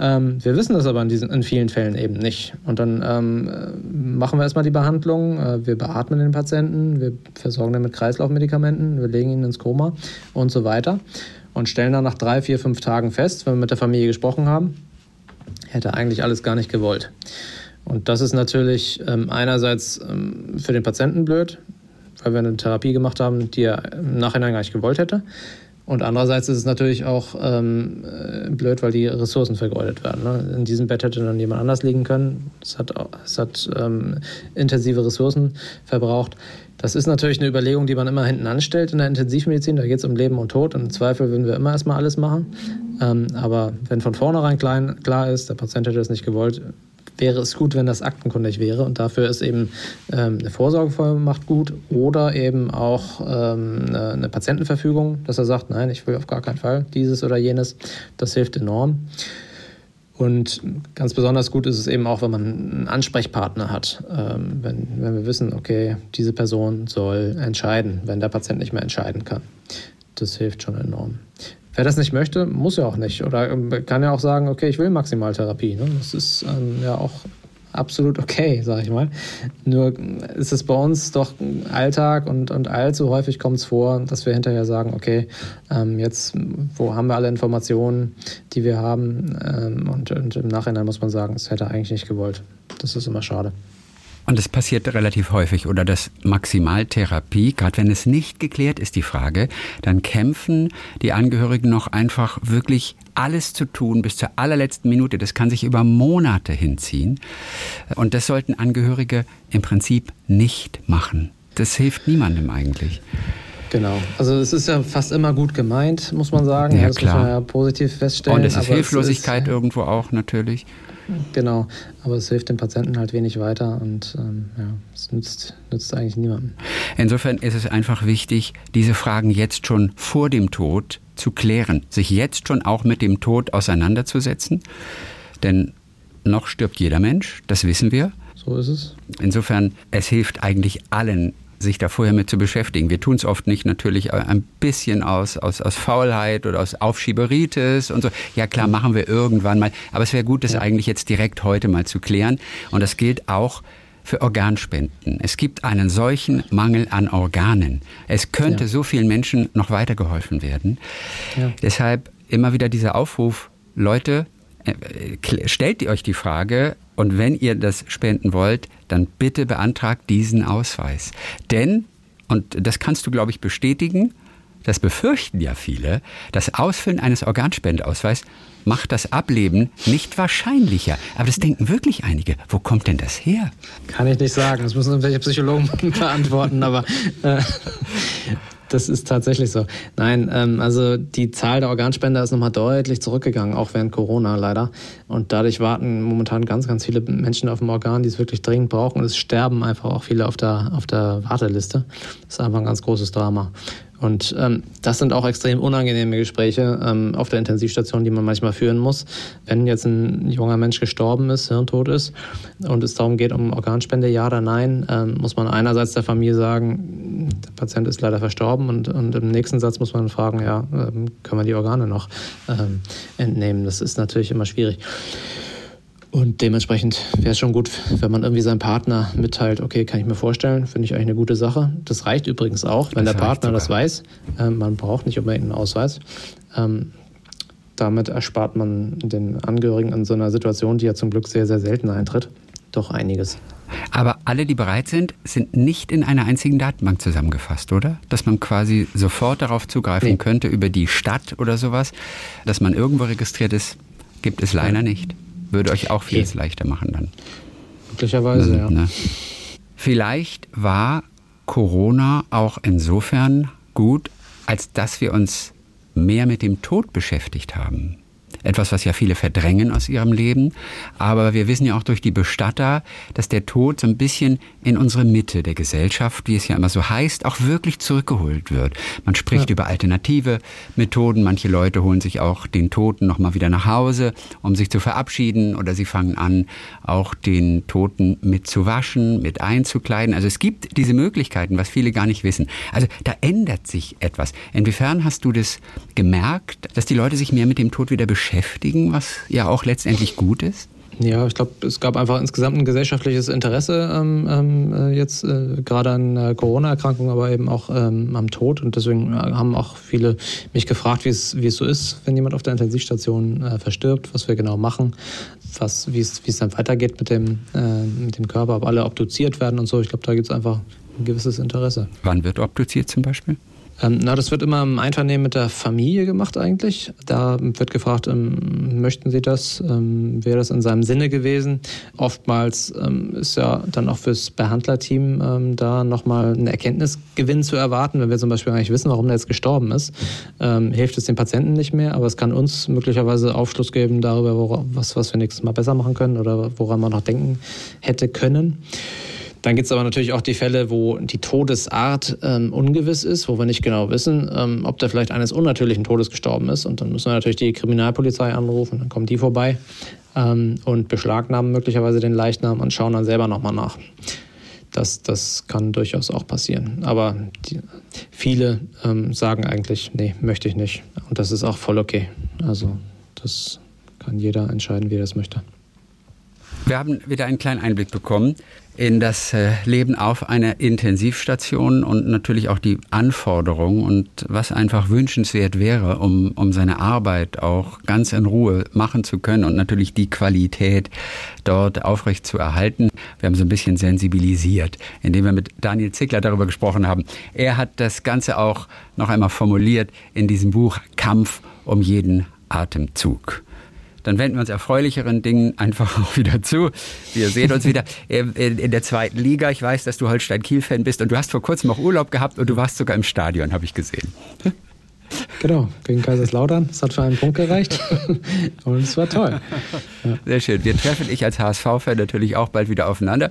Ähm, wir wissen das aber in, diesen, in vielen Fällen eben nicht. Und dann ähm, machen wir erstmal die Behandlung, äh, wir beatmen den Patienten, wir versorgen ihn mit Kreislaufmedikamenten, wir legen ihn ins Koma und so weiter. Und stellen dann nach drei, vier, fünf Tagen fest, wenn wir mit der Familie gesprochen haben, hätte eigentlich alles gar nicht gewollt. Und das ist natürlich ähm, einerseits ähm, für den Patienten blöd, weil wir eine Therapie gemacht haben, die er im Nachhinein gar nicht gewollt hätte. Und andererseits ist es natürlich auch ähm, äh, blöd, weil die Ressourcen vergeudet werden. Ne? In diesem Bett hätte dann jemand anders liegen können. Es hat, es hat ähm, intensive Ressourcen verbraucht. Das ist natürlich eine Überlegung, die man immer hinten anstellt in der Intensivmedizin. Da geht es um Leben und Tod. Im Zweifel würden wir immer erstmal alles machen. Ähm, aber wenn von vornherein klein, klar ist, der Patient hätte das nicht gewollt, wäre es gut, wenn das aktenkundig wäre. Und dafür ist eben ähm, eine Vorsorgevollmacht gut oder eben auch ähm, eine, Patientenverfügung, dass er sagt, nein, ich will auf gar keinen Fall dieses oder jenes. Das hilft enorm. Und ganz besonders gut ist es eben auch, wenn man einen Ansprechpartner hat. Ähm, wenn, wenn wir wissen, okay, diese Person soll entscheiden, wenn der Patient nicht mehr entscheiden kann. Das hilft schon enorm. Wer das nicht möchte, muss ja auch nicht. Oder ähm, kann ja auch sagen, okay, ich will Maximaltherapie. Ne? Das ist ähm, ja auch absolut okay, sage ich mal. Nur ist es bei uns doch Alltag und, und allzu häufig kommt es vor, dass wir hinterher sagen, okay, ähm, jetzt, wo haben wir alle Informationen, die wir haben? Ähm, und, und im Nachhinein muss man sagen, es hätte eigentlich nicht gewollt. Das ist immer schade. Und es passiert relativ häufig. Oder das Maximaltherapie, gerade wenn es nicht geklärt ist, die Frage, dann kämpfen die Angehörigen noch einfach wirklich alles zu tun bis zur allerletzten Minute. Das kann sich über Monate hinziehen. Und das sollten Angehörige im Prinzip nicht machen. Das hilft niemandem eigentlich. Genau. Also es ist ja fast immer gut gemeint, muss man sagen. Ja, das klar. muss man ja positiv feststellen. Und es ist Hilflosigkeit ist, irgendwo auch natürlich. Genau, aber es hilft dem Patienten halt wenig weiter und ähm, ja, es nützt, nützt eigentlich niemandem. Insofern ist es einfach wichtig, diese Fragen jetzt schon vor dem Tod zu klären, sich jetzt schon auch mit dem Tod auseinanderzusetzen, denn noch stirbt jeder Mensch, das wissen wir. So ist es. Insofern, es hilft eigentlich allen sich da vorher mit zu beschäftigen. Wir tun es oft nicht natürlich ein bisschen aus, aus, aus Faulheit oder aus Aufschieberitis und so. Ja klar, machen wir irgendwann mal. Aber es wäre gut, das ja. eigentlich jetzt direkt heute mal zu klären. Und das gilt auch für Organspenden. Es gibt einen solchen Mangel an Organen. Es könnte ja. so vielen Menschen noch weitergeholfen werden. Ja. Deshalb immer wieder dieser Aufruf, Leute, äh, stellt ihr euch die Frage, und wenn ihr das spenden wollt, dann bitte beantragt diesen Ausweis. Denn, und das kannst du, glaube ich, bestätigen, das befürchten ja viele, das Ausfüllen eines Organspendeausweis macht das Ableben nicht wahrscheinlicher. Aber das denken wirklich einige. Wo kommt denn das her? Kann ich nicht sagen. Das müssen irgendwelche Psychologen beantworten. Aber äh, das ist tatsächlich so. Nein, ähm, also die Zahl der Organspender ist nochmal deutlich zurückgegangen, auch während Corona leider. Und dadurch warten momentan ganz, ganz viele Menschen auf dem Organ, die es wirklich dringend brauchen. Und es sterben einfach auch viele auf der, auf der Warteliste. Das ist einfach ein ganz großes Drama. Und ähm, das sind auch extrem unangenehme Gespräche ähm, auf der Intensivstation, die man manchmal führen muss. Wenn jetzt ein junger Mensch gestorben ist, hirntot ist und es darum geht, um Organspende, ja oder nein, ähm, muss man einerseits der Familie sagen, der Patient ist leider verstorben und, und im nächsten Satz muss man fragen, ja, ähm, können wir die Organe noch ähm, entnehmen? Das ist natürlich immer schwierig. Und dementsprechend wäre es schon gut, wenn man irgendwie seinem Partner mitteilt, okay, kann ich mir vorstellen, finde ich eigentlich eine gute Sache. Das reicht übrigens auch, wenn das der Partner das weiß. Ähm, man braucht nicht unbedingt einen Ausweis. Ähm, damit erspart man den Angehörigen in so einer Situation, die ja zum Glück sehr, sehr selten eintritt, doch einiges. Aber alle, die bereit sind, sind nicht in einer einzigen Datenbank zusammengefasst, oder? Dass man quasi sofort darauf zugreifen nee. könnte über die Stadt oder sowas, dass man irgendwo registriert ist, gibt es leider nicht. Würde euch auch vieles okay. leichter machen dann. Möglicherweise, ja. Ne? Vielleicht war Corona auch insofern gut, als dass wir uns mehr mit dem Tod beschäftigt haben. Etwas, was ja viele verdrängen aus ihrem Leben. Aber wir wissen ja auch durch die Bestatter, dass der Tod so ein bisschen in unsere Mitte der Gesellschaft, wie es ja immer so heißt, auch wirklich zurückgeholt wird. Man spricht ja. über alternative Methoden. Manche Leute holen sich auch den Toten nochmal wieder nach Hause, um sich zu verabschieden. Oder sie fangen an, auch den Toten mit zu waschen, mit einzukleiden. Also es gibt diese Möglichkeiten, was viele gar nicht wissen. Also da ändert sich etwas. Inwiefern hast du das gemerkt, dass die Leute sich mehr mit dem Tod wieder beschäftigen? beschäftigen, was ja auch letztendlich gut ist? Ja, ich glaube, es gab einfach insgesamt ein gesellschaftliches Interesse ähm, ähm äh, jetzt äh, gerade an äh, Corona-Erkrankungen, aber eben auch ähm, am Tod. Und deswegen äh, haben auch viele mich gefragt, wie es, so ist, wenn jemand auf der Intensivstation äh, verstirbt, was wir genau machen, was, wie es, wie es dann weitergeht mit dem, äh, mit dem Körper, ob alle obduziert werden und so. Ich glaube, da gibt es einfach ein gewisses Interesse. Wann wird obduziert zum Beispiel? Ähm, na, das wird immer im Einvernehmen mit der Familie gemacht eigentlich. Da wird gefragt, ähm, möchten Sie das? Ähm, wäre das in seinem Sinne gewesen? Oftmals ähm, ist ja dann auch fürs Behandlerteam ähm, da nochmal ein Erkenntnisgewinn zu erwarten. Wenn wir zum Beispiel eigentlich wissen, warum der jetzt gestorben ist, ähm, hilft es dem Patienten nicht mehr, aber es kann uns möglicherweise Aufschluss geben darüber, worauf, was, was wir nächstes Mal besser machen können oder woran man noch denken hätte können. Dann gibt es aber natürlich auch die Fälle, wo die Todesart ähm, ungewiss ist, wo wir nicht genau wissen, ähm, ob der vielleicht eines unnatürlichen Todes gestorben ist. Und dann müssen wir natürlich die Kriminalpolizei anrufen, dann kommen die vorbei ähm, und beschlagnahmen möglicherweise den Leichnam und schauen dann selber nochmal nach. Das, das kann durchaus auch passieren. Aber die, viele ähm, sagen eigentlich, nee, möchte ich nicht. Und das ist auch voll okay. Also das kann jeder entscheiden, wie er das möchte. Wir haben wieder einen kleinen Einblick bekommen in das äh, Leben auf einer Intensivstation und natürlich auch die Anforderungen und was einfach wünschenswert wäre, um, um seine Arbeit auch ganz in Ruhe machen zu können und natürlich die Qualität dort aufrecht zu erhalten. Wir haben so ein bisschen sensibilisiert, indem wir mit Daniel Zickler darüber gesprochen haben. Er hat das Ganze auch noch einmal formuliert in diesem Buch Kampf um jeden Atemzug dann wenden wir uns erfreulicheren Dingen einfach auch wieder zu. Wir sehen uns wieder in der zweiten Liga. Ich weiß, dass du Holstein-Kiel-Fan bist und du hast vor kurzem auch Urlaub gehabt und du warst sogar im Stadion, habe ich gesehen. Genau, gegen Kaiserslautern. Es hat für einen Punkt gereicht. Und es war toll. Ja. Sehr schön. Wir treffen ich als HSV-Fan natürlich auch bald wieder aufeinander.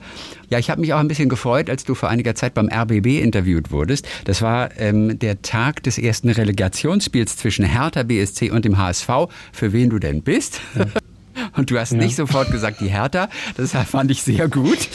Ja, ich habe mich auch ein bisschen gefreut, als du vor einiger Zeit beim RBB interviewt wurdest. Das war ähm, der Tag des ersten Relegationsspiels zwischen Hertha BSC und dem HSV. Für wen du denn bist? Ja. Und du hast ja. nicht sofort gesagt, die Hertha. Das fand ich sehr gut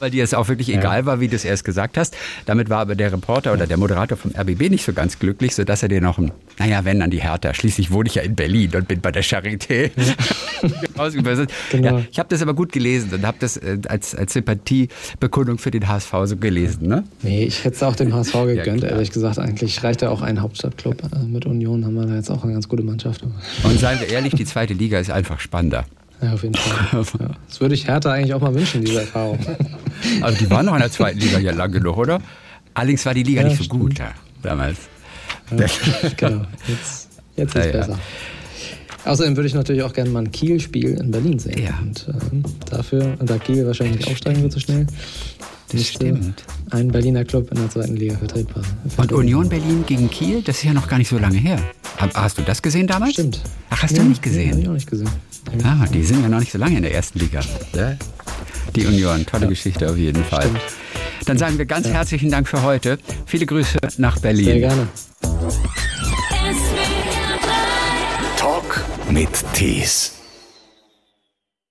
weil dir es auch wirklich ja. egal war, wie du es erst gesagt hast. Damit war aber der Reporter oder der Moderator vom RBB nicht so ganz glücklich, sodass er dir noch ein, naja, wenn an die Hertha. Schließlich wohne ich ja in Berlin und bin bei der Charité. Ja. genau. ja, ich habe das aber gut gelesen und habe das äh, als, als Sympathiebekundung für den HSV so gelesen. Ne? Nee, ich hätte es auch dem HSV gegönnt, ehrlich gesagt. Eigentlich reicht ja auch ein Hauptstadtclub. Äh, mit Union haben wir da jetzt auch eine ganz gute Mannschaft. Und seien wir ehrlich, die zweite Liga ist einfach spannender. Ja, auf jeden Fall. Ja. Das würde ich Hertha eigentlich auch mal wünschen, diese Erfahrung. Also die waren noch in der zweiten Liga ja lang genug, oder? Allerdings war die Liga ja, nicht so stimmt. gut ja, damals. Ja, genau, jetzt, jetzt ist es besser. Außerdem würde ich natürlich auch gerne mal ein Kiel-Spiel in Berlin sehen. Ja. Und ähm, dafür, da Kiel wahrscheinlich nicht aufsteigen wird so schnell, das stimmt. Ein Berliner Club in der zweiten Liga vertretbar. Und Union Berlin gegen Kiel, das ist ja noch gar nicht so lange her. Hast du das gesehen damals? Stimmt. Ach, hast ja, du nicht gesehen? Nee, hab ich auch nicht gesehen. Ah, die sind ja noch nicht so lange in der ersten Liga. Die Union, tolle ja. Geschichte auf jeden Fall. Stimmt. Dann sagen wir ganz ja. herzlichen Dank für heute. Viele Grüße nach Berlin. Sehr gerne. Talk mit Tees.